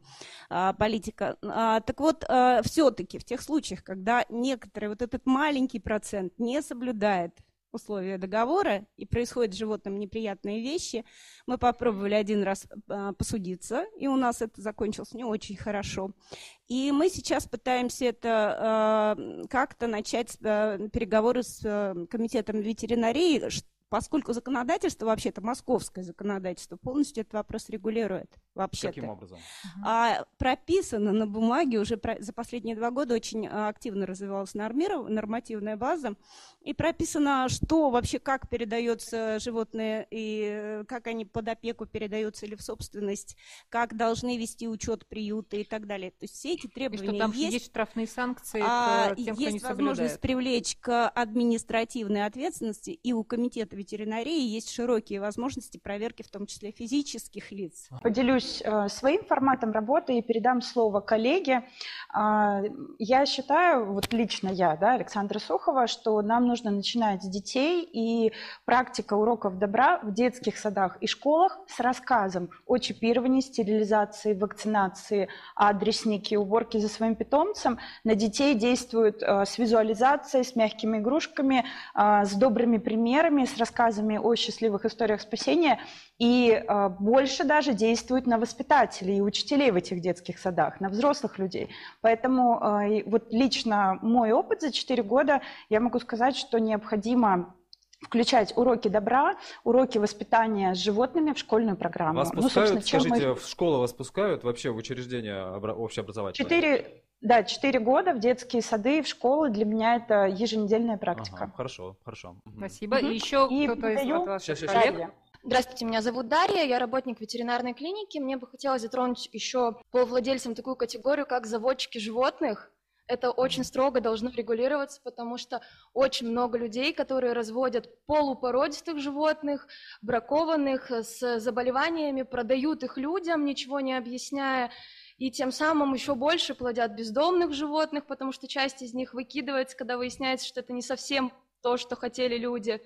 а, политика. А, так вот, а, все-таки в тех случаях, когда некоторые, вот этот маленький процент не соблюдает условия договора и происходят животным неприятные вещи, мы попробовали один раз а, посудиться, и у нас это закончилось не очень хорошо. И мы сейчас пытаемся это а, как-то начать а, переговоры с а, комитетом ветеринарии, поскольку законодательство, вообще-то московское законодательство, полностью этот вопрос регулирует. Вообще Каким образом? А, прописано на бумаге уже про, за последние два года очень а, активно развивалась нормиров, нормативная база, и прописано, что вообще, как передается животные, и э, как они под опеку передаются или в собственность, как должны вести учет приюта и так далее. То есть все эти требования и что там есть. есть штрафные санкции а, к тем, есть кто не возможность соблюдает. привлечь к административной ответственности, и у комитета ветеринарии есть широкие возможности проверки, в том числе физических лиц. Поделюсь э, своим форматом работы и передам слово коллеге. Э, я считаю, вот лично я, да, Александра Сухова, что нам нужно начинать с детей, и практика уроков добра в детских садах и школах с рассказом о чипировании, стерилизации, вакцинации, адреснике, уборке за своим питомцем на детей действует э, с визуализацией, с мягкими игрушками, э, с добрыми примерами, с рассказами о счастливых историях спасения и э, больше даже действует на воспитателей и учителей в этих детских садах, на взрослых людей. Поэтому э, вот лично мой опыт за 4 года, я могу сказать, что необходимо включать уроки добра, уроки воспитания с животными в школьную программу. Вас ну, пускают, скажите, мы... в школу вас пускают вообще в учреждение общеобразовательное? Четыре, да, четыре года в детские сады и в школы. Для меня это еженедельная практика. Ага, хорошо, хорошо. Спасибо. Угу. И еще и кто-то из вас сейчас, сейчас, коллег? Здравствуйте, меня зовут Дарья, я работник ветеринарной клиники. Мне бы хотелось затронуть еще по владельцам такую категорию, как заводчики животных. Это очень строго должно регулироваться, потому что очень много людей, которые разводят полупородистых животных, бракованных, с заболеваниями, продают их людям, ничего не объясняя и тем самым еще больше плодят бездомных животных, потому что часть из них выкидывается, когда выясняется, что это не совсем то, что хотели люди.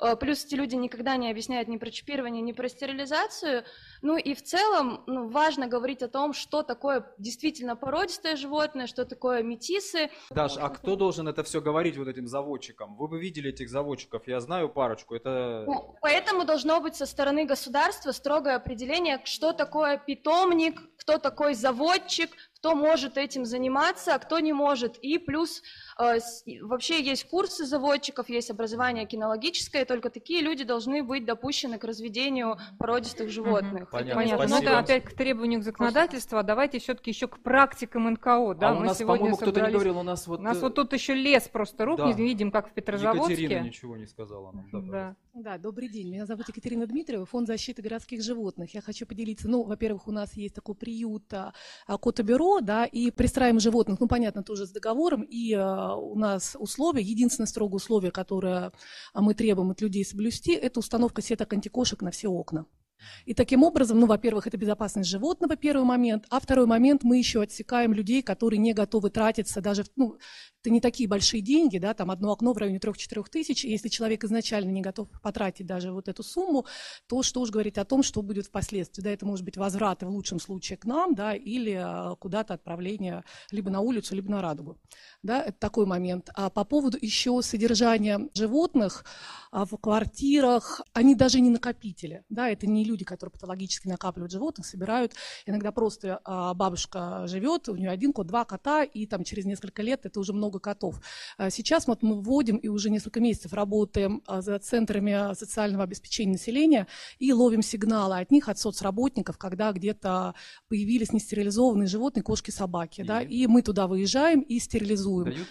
Э, плюс эти люди никогда не объясняют ни про чипирование, ни про стерилизацию. Ну и в целом ну, важно говорить о том, что такое действительно породистое животное, что такое метисы. Даш, а кто должен это все говорить вот этим заводчикам? Вы бы видели этих заводчиков, я знаю парочку. Это... Ну, поэтому должно быть со стороны государства строгое определение, что такое питомник, кто такой заводчик, кто может этим заниматься, а кто не может. И плюс э, вообще есть курсы заводчиков, есть образование кинологическое, только такие люди должны быть допущены к разведению породистых животных. Понятно, Понятно. Ну, это опять к требованию к законодательству, а давайте все-таки еще к практикам НКО. Да? А у нас, по-моему, кто-то не говорил, у нас вот... У нас вот тут еще лес просто рук, да. не видим, как в Петрозаводске. Екатерина ничего не сказала нам. Да, да. да, добрый день. Меня зовут Екатерина Дмитриева, Фонд защиты городских животных. Я хочу поделиться, ну, во-первых, у нас есть такой приют а, Да, и пристраиваем животных, ну, понятно, тоже с договором, и э, у нас условия, единственное строгое условие, которое мы требуем от людей соблюсти, это установка сеток антикошек на все окна. И таким образом, ну, во-первых, это безопасность животного, первый момент, а второй момент, мы еще отсекаем людей, которые не готовы тратиться даже, ну, это не такие большие деньги, да, там одно окно в районе 3-4 тысяч, и если человек изначально не готов потратить даже вот эту сумму, то что уж говорить о том, что будет впоследствии, да, это может быть возвраты в лучшем случае к нам, да, или а, куда-то отправление либо на улицу, либо на радугу, да, это такой момент. А по поводу еще содержания животных, в квартирах, они даже не накопители, да, это не люди, которые патологически накапливают животных, собирают, иногда просто а, бабушка живет, у нее один кот, два кота, и там через несколько лет это уже много котов. А сейчас вот мы вводим и уже несколько месяцев работаем за центрами социального обеспечения населения и ловим сигналы от них, от соцработников, когда где-то появились нестерилизованные животные, кошки, собаки, и... да, и мы туда выезжаем и стерилизуем. Дают?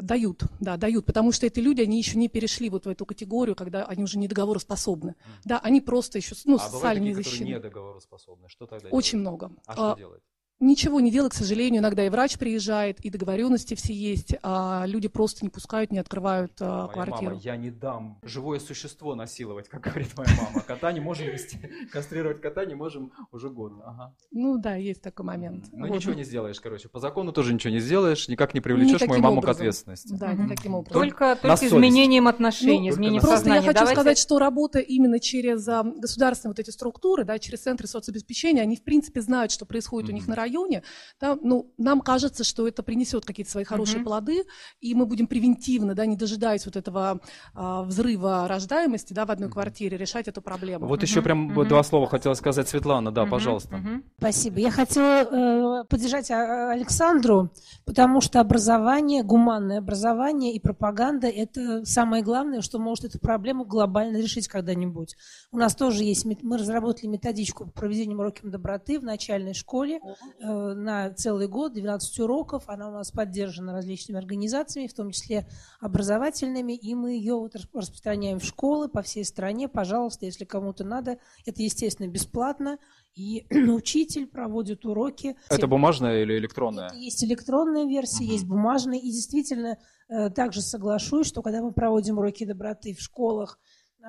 Дают, да, дают, потому что эти люди, они еще не перешли вот в эту категорию, когда они уже не договороспособны. Mm. Да, они просто еще, ну, а социально не защищены. не договороспособны. Что тогда Очень делать? много. А, а что делать? Ничего не делать, к сожалению, иногда и врач приезжает, и договоренности все есть, а люди просто не пускают, не открывают а, моя квартиру. Мама, я не дам живое существо насиловать, как говорит моя мама. Кота не можем вести, кастрировать кота не можем уже год. Ага. Ну да, есть такой момент. Ну вот. ничего не сделаешь, короче. По закону тоже ничего не сделаешь, никак не привлечешь никаким мою маму образом. к ответственности. Да, угу. никаким образом. Только, только изменением отношений, ну, изменением просто сознания. я хочу Давайте... сказать, что работа именно через государственные вот эти структуры, да, через центры соцобеспечения, они в принципе знают, что происходит mm-hmm. у них на районе, да, ну, нам кажется, что это принесет какие-то свои хорошие mm-hmm. плоды, и мы будем превентивно, да, не дожидаясь вот этого а, взрыва рождаемости, да, в одной mm-hmm. квартире, решать эту проблему. Вот mm-hmm. еще прям mm-hmm. два слова хотела сказать Светлана, да, mm-hmm. пожалуйста. Mm-hmm. Спасибо. Я хотела э, поддержать а, Александру, потому что образование, гуманное образование и пропаганда – это самое главное, что может эту проблему глобально решить когда-нибудь. У нас тоже есть, мы разработали методичку по проведению уроков доброты в начальной школе на целый год, 12 уроков. Она у нас поддержана различными организациями, в том числе образовательными, и мы ее вот распространяем в школы по всей стране. Пожалуйста, если кому-то надо, это, естественно, бесплатно. И учитель проводит уроки. Это бумажная или электронная? Это есть электронная версия, uh-huh. есть бумажная. И действительно, э, также соглашусь, что когда мы проводим уроки доброты в школах,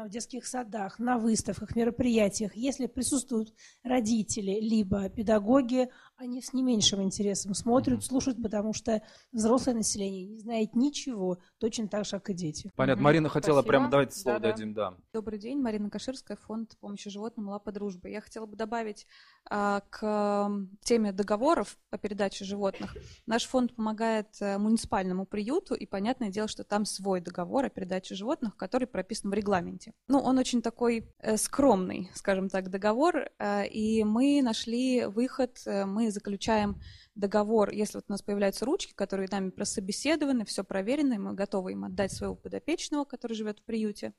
в детских садах, на выставках, мероприятиях, если присутствуют родители либо педагоги, они с не меньшим интересом смотрят, слушают, потому что взрослое население не знает ничего, точно так же, как и дети. Понятно. Марина хотела Спасибо. прямо давайте слово да, дадим, да. Добрый день, Марина Каширская, фонд помощи животным «Лапа дружбы». Я хотела бы добавить а, к теме договоров по передаче животных. Наш фонд помогает а, муниципальному приюту, и понятное дело, что там свой договор о передаче животных, который прописан в регламенте. Ну, он очень такой э, скромный, скажем так, договор, э, и мы нашли выход, э, мы заключаем договор, если вот у нас появляются ручки, которые нами прособеседованы, все проверено, и мы готовы им отдать своего подопечного, который живет в приюте,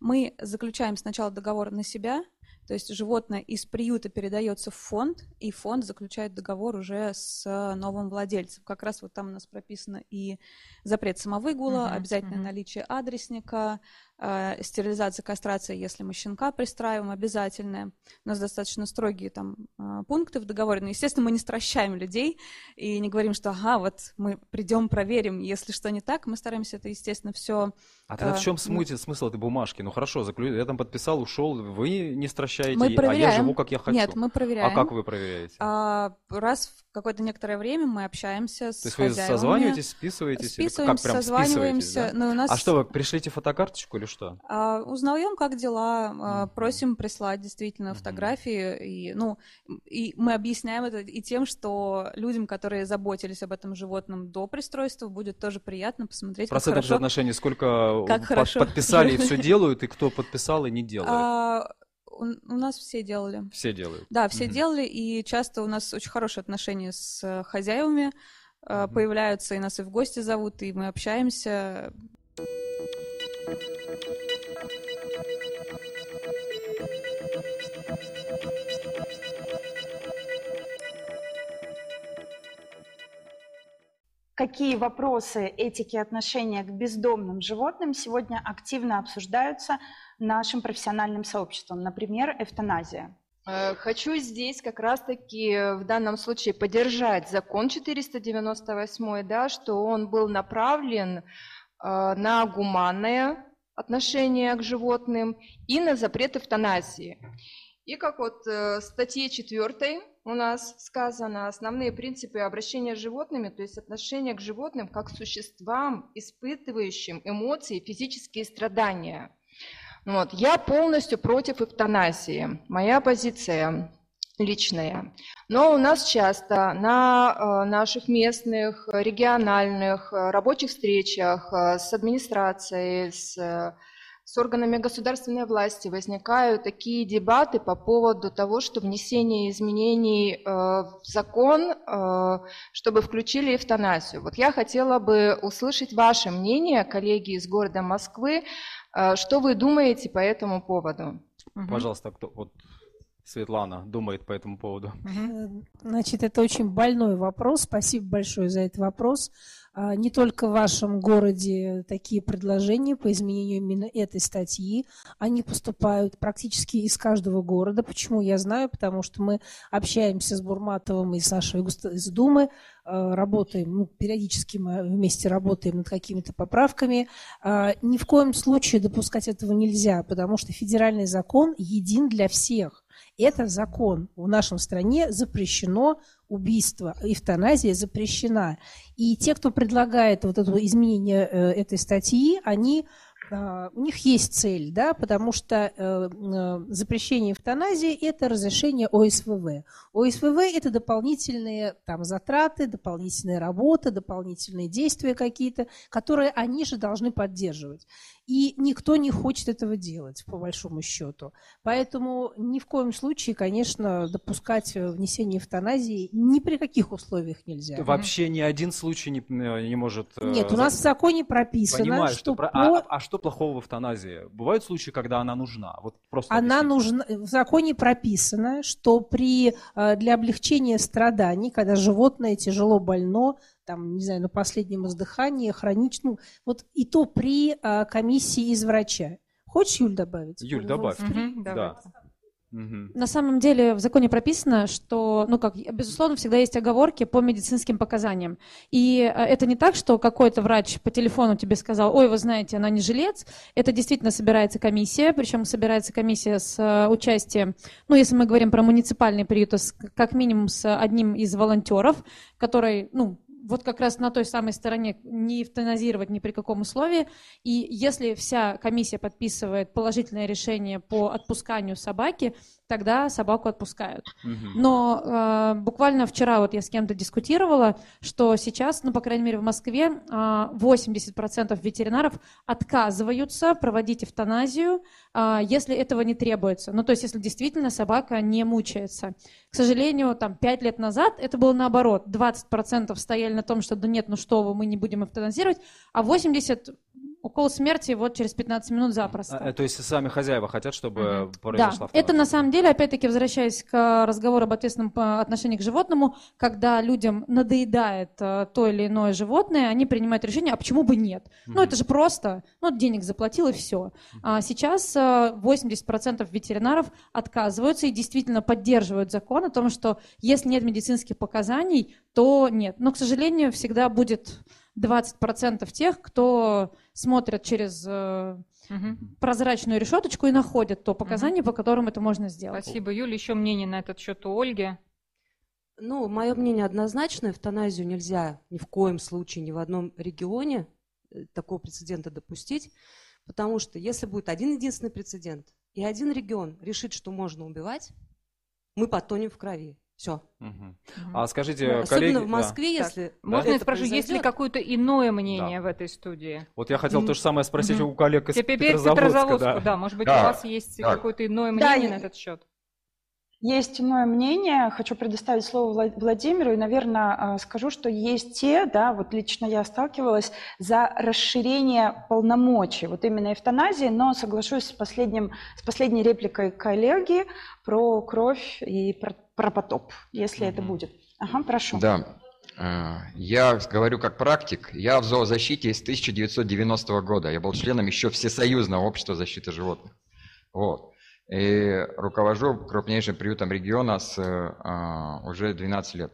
мы заключаем сначала договор на себя, то есть животное из приюта передается в фонд, и фонд заключает договор уже с новым владельцем. Как раз вот там у нас прописано и запрет самовыгула, uh-huh, обязательное uh-huh. наличие адресника, э, стерилизация, кастрация, если мы щенка пристраиваем, обязательная. У нас достаточно строгие там э, пункты в договоре. Но, естественно, мы не стращаем людей и не говорим, что ага, вот мы придем, проверим, если что не так. Мы стараемся это, естественно, все... А тогда в чем смысл, мы... смысл этой бумажки? Ну хорошо, заклю... я там подписал, ушел, вы не стращаете, мы проверяем. а я живу, как я хочу. Нет, мы проверяем. А как вы проверяете? А, раз в какое-то некоторое время мы общаемся с То есть хозяевами. вы созваниваетесь, списываетесь? Списываемся, как, прям созваниваемся. Да? Но у нас... А что, вы пришлите фотокарточку или что? А, узнаем, как дела, а, просим прислать действительно фотографии. И, ну, и мы объясняем это и тем, что людям, которые заботились об этом животном до пристройства, будет тоже приятно посмотреть, Процентов как хорошо... отношений, сколько как хорошо. подписали и все делают, и кто подписал и не делает? А, у, у нас все делали. Все делают? Да, все угу. делали, и часто у нас очень хорошие отношения с э, хозяевами, угу. появляются, и нас и в гости зовут, и мы общаемся. Какие вопросы этики отношения к бездомным животным сегодня активно обсуждаются нашим профессиональным сообществом, например, эвтаназия. Э, хочу здесь как раз-таки в данном случае поддержать закон 498, да, что он был направлен э, на гуманное отношение к животным и на запрет эвтаназии. И как вот э, в статье 4 у нас сказано основные принципы обращения с животными, то есть отношение к животным как к существам, испытывающим эмоции, физические страдания. Вот. Я полностью против эвтаназии. Моя позиция личная. Но у нас часто на э, наших местных, региональных э, рабочих встречах с администрацией, с с органами государственной власти возникают такие дебаты по поводу того, что внесение изменений э, в закон, э, чтобы включили эвтаназию. Вот я хотела бы услышать ваше мнение, коллеги из города Москвы, э, что вы думаете по этому поводу? Пожалуйста, кто вот Светлана думает по этому поводу? Значит, это очень больной вопрос. Спасибо большое за этот вопрос. А, не только в вашем городе такие предложения по изменению именно этой статьи, они поступают практически из каждого города. Почему я знаю? Потому что мы общаемся с Бурматовым и с нашей из Думы, а, работаем, ну, периодически мы вместе работаем над какими-то поправками. А, ни в коем случае допускать этого нельзя, потому что федеральный закон един для всех. Это закон. В нашем стране запрещено убийство, эвтаназия запрещена. И те, кто предлагает вот это изменение э, этой статьи, они а, у них есть цель, да, потому что э, э, запрещение эвтаназии – это разрешение ОСВВ. ОСВВ – это дополнительные там, затраты, дополнительная работа, дополнительные действия какие-то, которые они же должны поддерживать. И никто не хочет этого делать, по большому счету. Поэтому ни в коем случае, конечно, допускать внесение эвтаназии ни при каких условиях нельзя. Вообще ни один случай не, не может... Нет, у нас в законе прописано, Понимаю, что... что про... а, а что плохого в эвтаназии? Бывают случаи, когда она нужна? Вот просто она нужна... В законе прописано, что при, э, для облегчения страданий, когда животное тяжело больно, там, не знаю, на последнем издыхании, хроничном, вот и то при а, комиссии из врача. Хочешь, Юль, добавить? Юль, добавь. Угу, да. На самом деле в законе прописано, что, ну как, безусловно, всегда есть оговорки по медицинским показаниям. И э, это не так, что какой-то врач по телефону тебе сказал, ой, вы знаете, она не жилец. Это действительно собирается комиссия, причем собирается комиссия с э, участием, ну если мы говорим про муниципальный приют, то с, как минимум с одним из волонтеров, который, ну, вот как раз на той самой стороне не эвтаназировать ни при каком условии. И если вся комиссия подписывает положительное решение по отпусканию собаки, тогда собаку отпускают. Но э, буквально вчера вот я с кем-то дискутировала, что сейчас, ну, по крайней мере, в Москве э, 80% ветеринаров отказываются проводить эвтаназию, э, если этого не требуется. Ну, то есть, если действительно собака не мучается. К сожалению, там, 5 лет назад это было наоборот. 20% стояли на том, что да нет, ну что вы, мы не будем эвтаназировать, а 80% укол смерти вот через 15 минут запросто. А, то есть сами хозяева хотят, чтобы mm-hmm. произошла Да, это на самом деле, опять-таки, возвращаясь к разговору об ответственном отношении к животному, когда людям надоедает э, то или иное животное, они принимают решение, а почему бы нет? Mm-hmm. Ну, это же просто, ну, денег заплатил и все. А сейчас 80% э, ветеринаров отказываются и действительно поддерживают закон о том, что если нет медицинских показаний, то нет. Но, к сожалению, всегда будет 20% тех, кто смотрят через угу. прозрачную решеточку и находят то показание, угу. по которым это можно сделать. Спасибо, Юля. Еще мнение на этот счет у Ольги. Ну, мое мнение однозначно. Эвтаназию нельзя ни в коем случае, ни в одном регионе э, такого прецедента допустить. Потому что если будет один единственный прецедент, и один регион решит, что можно убивать, мы потонем в крови. Все. Угу. А скажите, ну, коллеги... Особенно в Москве, да. если... Да? Можно я спрошу, есть ли какое-то иное мнение да. в этой студии? Вот я хотел то же самое спросить угу. у коллег из Теперь Петрозаводска. Петрозаводску, да. да. Может быть, да. у вас есть да. какое-то иное мнение да, на этот счет? Есть иное мнение. Хочу предоставить слово Владимиру и, наверное, а, скажу, что есть те, да, вот лично я сталкивалась за расширение полномочий, вот именно эвтаназии, но соглашусь с, последним, с последней репликой коллеги про кровь и про, про потоп, если mm-hmm. это будет. Ага, прошу. Да. А, я говорю как практик. Я в зоозащите с 1990 года. Я был членом еще Всесоюзного общества защиты животных. Вот и руковожу крупнейшим приютом региона с а, уже 12 лет.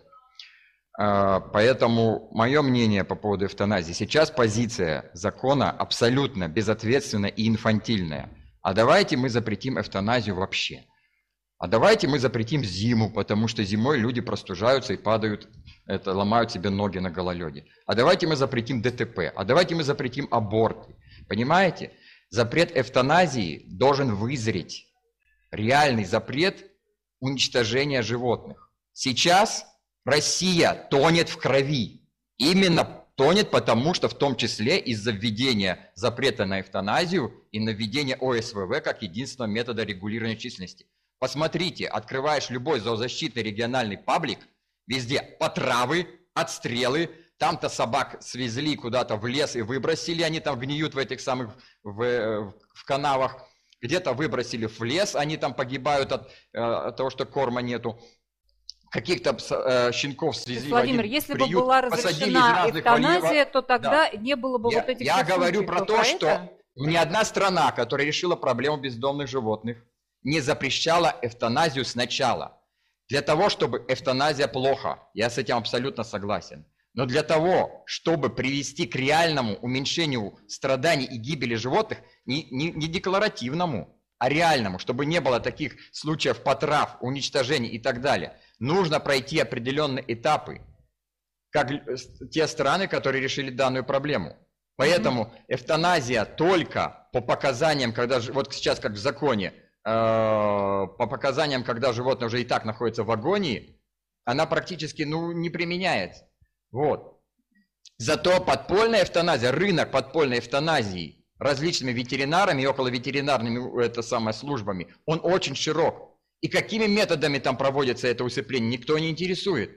А, поэтому мое мнение по поводу эвтаназии. Сейчас позиция закона абсолютно безответственная и инфантильная. А давайте мы запретим эвтаназию вообще. А давайте мы запретим зиму, потому что зимой люди простужаются и падают, это, ломают себе ноги на гололеде. А давайте мы запретим ДТП. А давайте мы запретим аборты. Понимаете? Запрет эвтаназии должен вызреть реальный запрет уничтожения животных. Сейчас Россия тонет в крови. Именно Тонет, потому что в том числе из-за введения запрета на эвтаназию и на введение ОСВВ как единственного метода регулирования численности. Посмотрите, открываешь любой зоозащитный региональный паблик, везде потравы, отстрелы, там-то собак свезли куда-то в лес и выбросили, они там гниют в этих самых, в, в канавах, где-то выбросили в лес, они там погибают от, э, от того, что корма нету каких-то э, щенков свезли Владимир, в один если приют, бы была разрешена эвтаназия, то тогда да. не было бы я, вот этих Я говорю про Вы то, про что это? ни одна страна, которая решила проблему бездомных животных, не запрещала эвтаназию сначала. Для того, чтобы эвтаназия плохо, я с этим абсолютно согласен. Но для того, чтобы привести к реальному уменьшению страданий и гибели животных, не, не, не декларативному, а реальному, чтобы не было таких случаев потрав, уничтожений и так далее, нужно пройти определенные этапы, как те страны, которые решили данную проблему. Поэтому эвтаназия только по показаниям, когда вот сейчас как в законе, по показаниям, когда животное уже и так находится в агонии, она практически ну, не применяется. Вот. Зато подпольная эвтаназия, рынок подпольной эвтаназии различными ветеринарами и около ветеринарными это самое, службами, он очень широк. И какими методами там проводится это усыпление, никто не интересует.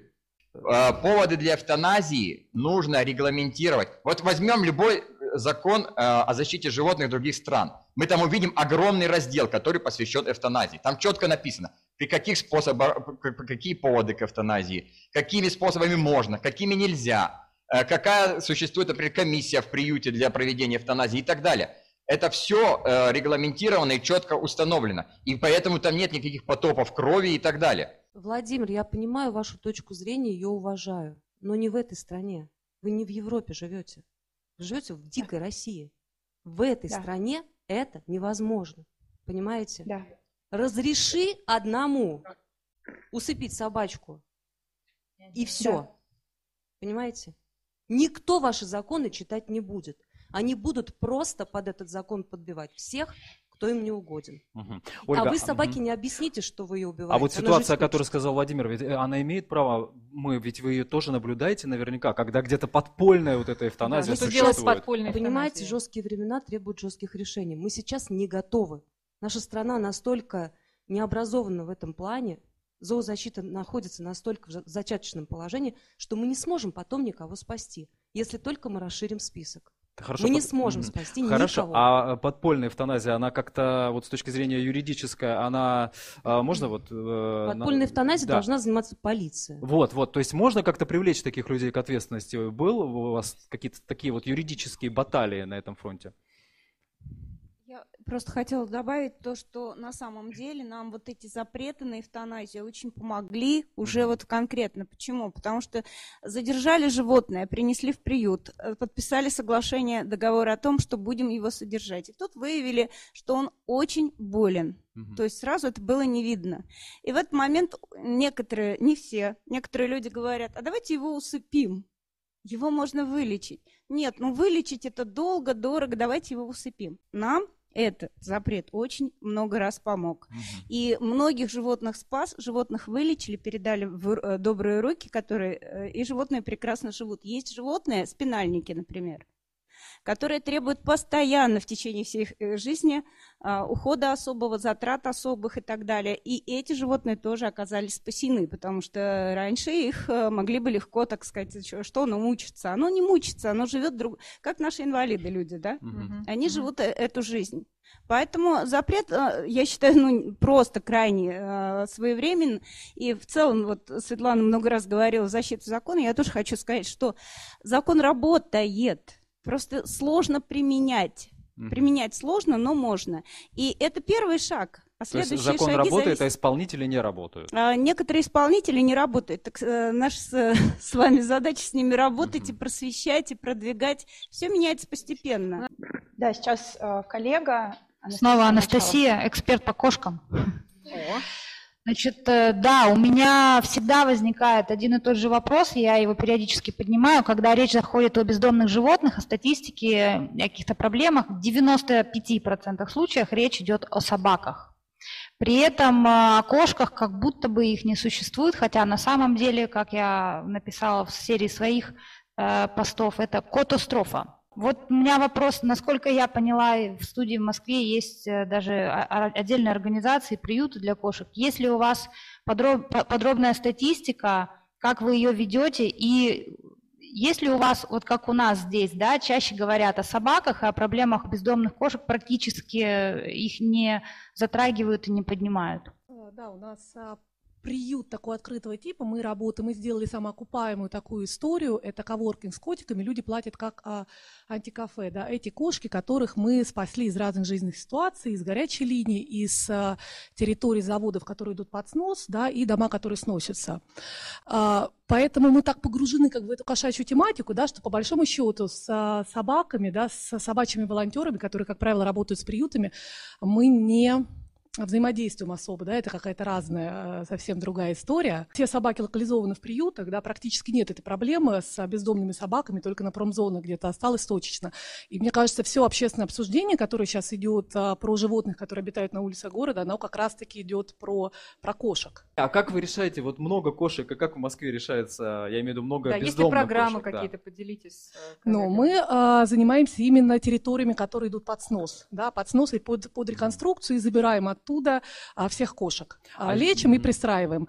Поводы для эвтаназии нужно регламентировать. Вот возьмем любой закон о защите животных других стран. Мы там увидим огромный раздел, который посвящен эвтаназии. Там четко написано, при каких способах, какие поводы к эвтаназии, какими способами можно, какими нельзя, какая существует, например, комиссия в приюте для проведения эвтаназии и так далее. Это все регламентировано и четко установлено. И поэтому там нет никаких потопов крови и так далее. Владимир, я понимаю вашу точку зрения, ее уважаю, но не в этой стране. Вы не в Европе живете. Вы живете в дикой России. В этой Да. стране это невозможно. Понимаете? Да. Разреши одному усыпить собачку. И все. Да. Понимаете? Никто ваши законы читать не будет. Они будут просто под этот закон подбивать всех, кто им не угоден. А Ольга, вы собаке мгм. не объясните, что вы ее убиваете. А вот ситуация, о которой сказал Владимир, ведь э, она имеет право, мы, ведь вы ее тоже наблюдаете наверняка, когда где-то подпольная вот эта эвтаназия Да, что существует. делать с подпольной Понимаете, жесткие времена требуют жестких решений. Мы сейчас не готовы. Наша страна настолько не образована в этом плане, зоозащита находится настолько в за- зачаточном положении, что мы не сможем потом никого спасти, если только мы расширим список. Хорошо, мы не под- сможем спасти Хорошо, никого. а подпольная эвтаназия, она как-то, вот с точки зрения юридической, она, а, можно вот... э, на- Подпольной эвтаназией Да. должна заниматься полиция. Вот, вот, то есть можно как-то привлечь таких людей к ответственности? Был у вас какие-то такие вот юридические баталии на этом фронте? Я просто хотела добавить то, что на самом деле нам вот эти запреты на эвтаназию очень помогли уже вот конкретно. Почему? Потому что задержали животное, принесли в приют, э, подписали соглашение, договор о том, что будем его содержать. И тут выявили, что он очень болен. То есть сразу это было не видно. И в этот момент некоторые, не все, некоторые люди говорят, а давайте его усыпим. Его можно вылечить. Нет, ну вылечить это долго, дорого, давайте его усыпим. Нам этот запрет очень много раз помог. И многих животных спас, животных вылечили, передали в э, добрые руки, которые э, и животные прекрасно живут. Есть животные, спинальники, например, которые требуют постоянно в течение всей их э, жизни а, ухода особого, затрат особых и так далее. И эти животные тоже оказались спасены, потому что раньше их э, могли бы легко, так сказать, что оно мучится. Оно не мучится, оно живет друг... как наши инвалиды люди, да? Они живут э- эту жизнь. Поэтому запрет, я считаю, ну, просто крайне э, своевременен. И в целом, вот Светлана много раз говорила в защиту закона, я тоже хочу сказать, что закон работает, просто сложно применять. Мгм. Применять сложно, но можно. И это первый шаг. А То есть закон шаги работает, зависят- а исполнители не работают. а, Некоторые исполнители не работают. Так э, наша с, с вами задача с ними работать и просвещать, и продвигать. Все меняется постепенно. Да, сейчас э, коллега. Снова Анастасия, эксперт по кошкам. Значит, э, да, у меня всегда возникает один и тот же вопрос, я его периодически поднимаю, когда речь заходит о бездомных животных, о статистике, о каких-то проблемах, в 95% случаев речь идет о собаках. При этом э, о кошках как будто бы их не существует, хотя на самом деле, как я написала в серии своих э, постов, это катастрофа. Вот у меня вопрос, насколько я поняла, в студии в Москве есть э, даже отдельные организации, приюты для кошек. Есть ли у вас подроб, подробная статистика, как вы ее ведете, и есть ли у вас, вот как у нас здесь, да, чаще говорят о собаках, о проблемах бездомных кошек, практически их не затрагивают и не поднимают? Да, у нас а, приют такой открытого типа, мы работаем, мы сделали самоокупаемую такую историю, это коворкинг с котиками, люди платят как а, антикафе, да, эти кошки, которых мы спасли из разных жизненных ситуаций, из горячей линии, из а, территорий заводов, которые идут под снос, да, и дома, которые сносятся. А, поэтому мы так погружены как бы в эту кошачью тематику, да, что по большому счету с а, собаками, да, с собачьими волонтерами, которые, как правило, работают с приютами, мы не взаимодействуем особо, да, это какая-то разная, э, совсем другая история. Все собаки локализованы в приютах, да, практически нет этой проблемы с бездомными собаками, только на промзонах где-то осталось точечно. И мне кажется, все общественное обсуждение, которое сейчас идет а, про животных, которые обитают на улице города, оно как раз-таки идет про, про кошек. А как вы решаете, вот много кошек, и как в Москве решается, я имею в виду много да, бездомных есть ли программы кошек, какие-то, да. поделитесь. Э, ну, мы а, занимаемся именно территориями, которые идут под снос, да, под снос и под, под реконструкцию, и забираем от оттуда а, всех кошек. А, лечим и пристраиваем.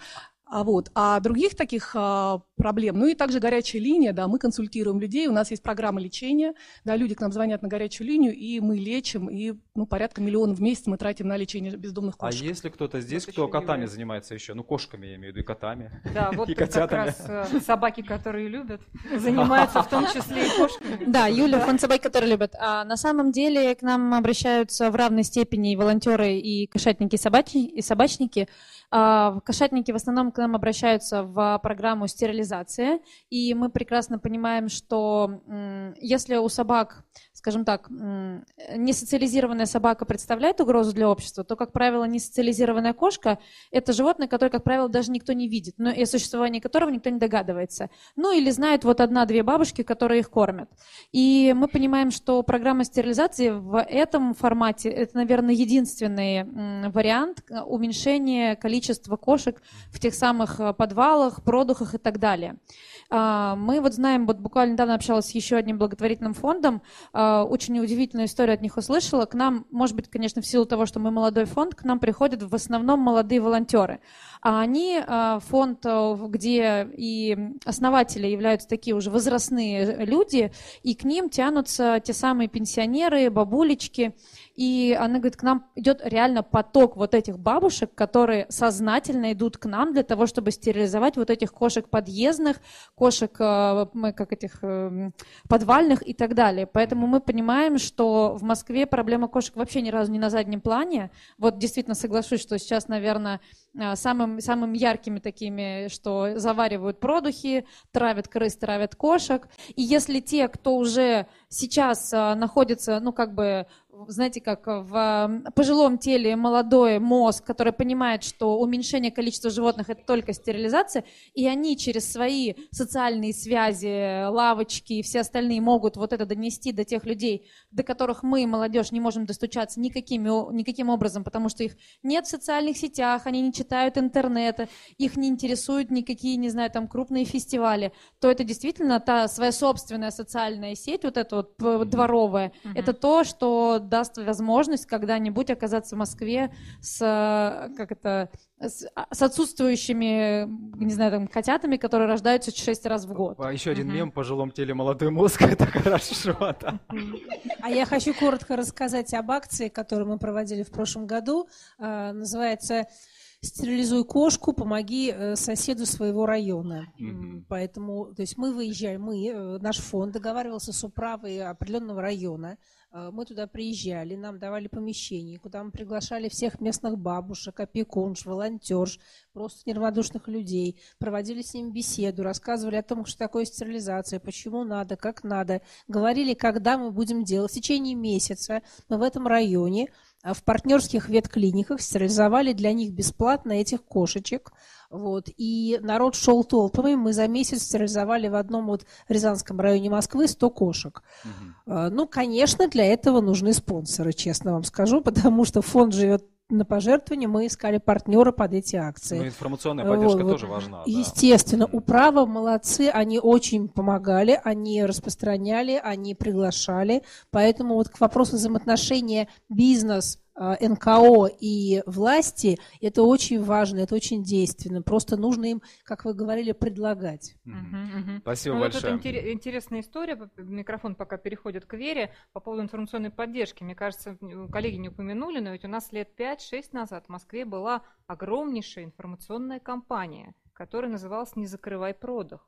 А, вот. а других таких а, проблем, ну и также горячая линия, да, мы консультируем людей, у нас есть программа лечения, да, люди к нам звонят на горячую линию, и мы лечим, и ну, порядка миллиона в месяц мы тратим на лечение бездомных а кошек. А если кто-то здесь, вот кто котами Юлия. занимается еще, ну кошками я имею в виду, и котами, Да, вот и как раз э, собаки, которые любят, занимаются в том числе и кошками. Да, Юля, фонд собаки, которые любят. А на самом деле к нам обращаются в равной степени и волонтеры, и кошатники, и собачники, кошатники в основном к нам обращаются в программу стерилизации, и мы прекрасно понимаем, что если у собак скажем так, несоциализированная собака представляет угрозу для общества, то, как правило, несоциализированная кошка – это животное, которое, как правило, даже никто не видит, но и о существовании которого никто не догадывается. Ну или знают вот одна-две бабушки, которые их кормят. И мы понимаем, что программа стерилизации в этом формате – это, наверное, единственный вариант уменьшения количества кошек в тех самых э, подвалах, продухах и так далее. А, мы вот знаем, вот буквально недавно общалась с еще одним благотворительным фондом, а, очень удивительную историю от них услышала. К нам, может быть, конечно, в силу того, что мы молодой фонд, к нам приходят в основном молодые волонтеры. А они а, фонд, где и основатели являются такие уже возрастные люди, и к ним тянутся те самые пенсионеры, бабулечки, и она говорит, к нам идет реально поток вот этих бабушек, которые сознательно идут к нам для того, чтобы стерилизовать вот этих кошек подъездных, кошек э, как этих эм, подвальных и так далее. Поэтому мы понимаем, что в Москве проблема кошек вообще ни разу не на заднем плане. Вот действительно соглашусь, что сейчас, наверное, э, самым, самым яркими такими, что заваривают продухи, травят крыс, травят кошек. И если те, кто уже сейчас э, находится, ну, как бы знаете, как в пожилом теле молодой мозг, который понимает, что уменьшение количества животных – это только стерилизация, и они через свои социальные связи, лавочки и все остальные могут вот это донести до тех людей, до которых мы, молодежь, не можем достучаться никакими, никаким образом, потому что их нет в социальных сетях, они не читают интернета, их не интересуют никакие, не знаю, там крупные фестивали, то это действительно та своя собственная социальная сеть, вот эта вот дворовая, mm-hmm. это то, что даст возможность когда-нибудь оказаться в Москве с, как это, с, с отсутствующими, не знаю, там, котятами, которые рождаются шесть раз в год. А еще один угу. мем пожилом теле молодой мозг, это хорошо, да. А я хочу коротко рассказать об акции, которую мы проводили в прошлом году. А, называется стерилизуй кошку, помоги э, соседу своего района. Mm-hmm. Поэтому, то есть мы выезжаем, мы, э, наш фонд договаривался с управой определенного района, Э, мы туда приезжали, нам давали помещение, куда мы приглашали всех местных бабушек, опекунш, волонтерш, просто неравнодушных людей, проводили с ними беседу, рассказывали о том, что такое стерилизация, почему надо, как надо, говорили, когда мы будем делать. В течение месяца мы в этом районе э, в партнерских ветклиниках стерилизовали для них бесплатно этих кошечек. Вот. И народ шел толпами. Мы за месяц стерилизовали в одном вот Рязанском районе Москвы 100 кошек. Угу. Ну, конечно, для этого нужны спонсоры, честно вам скажу, потому что фонд живет на пожертвования мы искали партнера под эти акции. Ну, информационная поддержка вот, тоже важна. Естественно, да. управа молодцы, они очень помогали, они распространяли, они приглашали. Поэтому вот к вопросу взаимоотношения бизнес НКО и власти, это очень важно, это очень действенно. Просто нужно им, как вы говорили, предлагать. Угу, угу. Спасибо ну, большое. Вот это интересная история. Микрофон пока переходит к Вере по поводу информационной поддержки. Мне кажется, коллеги не упомянули, но ведь у нас лет 5-6 назад в Москве была огромнейшая информационная кампания, которая называлась «Не закрывай продах».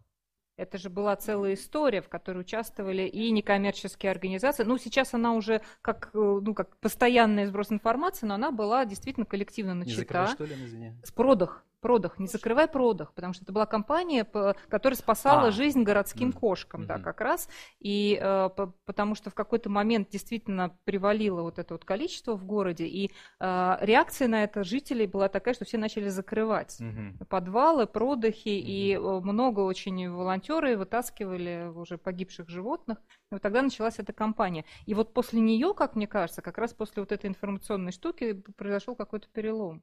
Это же была целая история, в которой участвовали и некоммерческие организации. Ну, сейчас она уже как, э, ну, как постоянный сброс информации, но она была действительно коллективно начата. Не закрывай, что ли, извини? С продах. Продах, не закрывай продах, потому что это была компания, которая спасала а. жизнь городским кошкам, mm-hmm. да, как раз. И э, потому что в какой-то момент действительно привалило вот это вот количество в городе, и э, реакция на это жителей была такая, что все начали закрывать mm-hmm. подвалы, продахи, mm-hmm. и э, много очень волонтеры вытаскивали уже погибших животных. И вот тогда началась эта кампания. И вот после нее, как мне кажется, как раз после вот этой информационной штуки произошел какой-то перелом.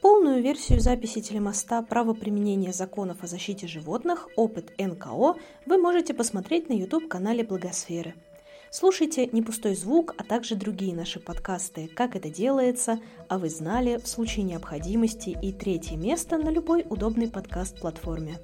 Полную версию записи телемоста «Право применения законов о защите животных. Опыт НКО» вы можете посмотреть на YouTube-канале Благосферы. Слушайте «Не пустой звук», а также другие наши подкасты «Как это делается», «А вы знали», «В случае необходимости» и «Третье место» на любой удобной подкаст-платформе.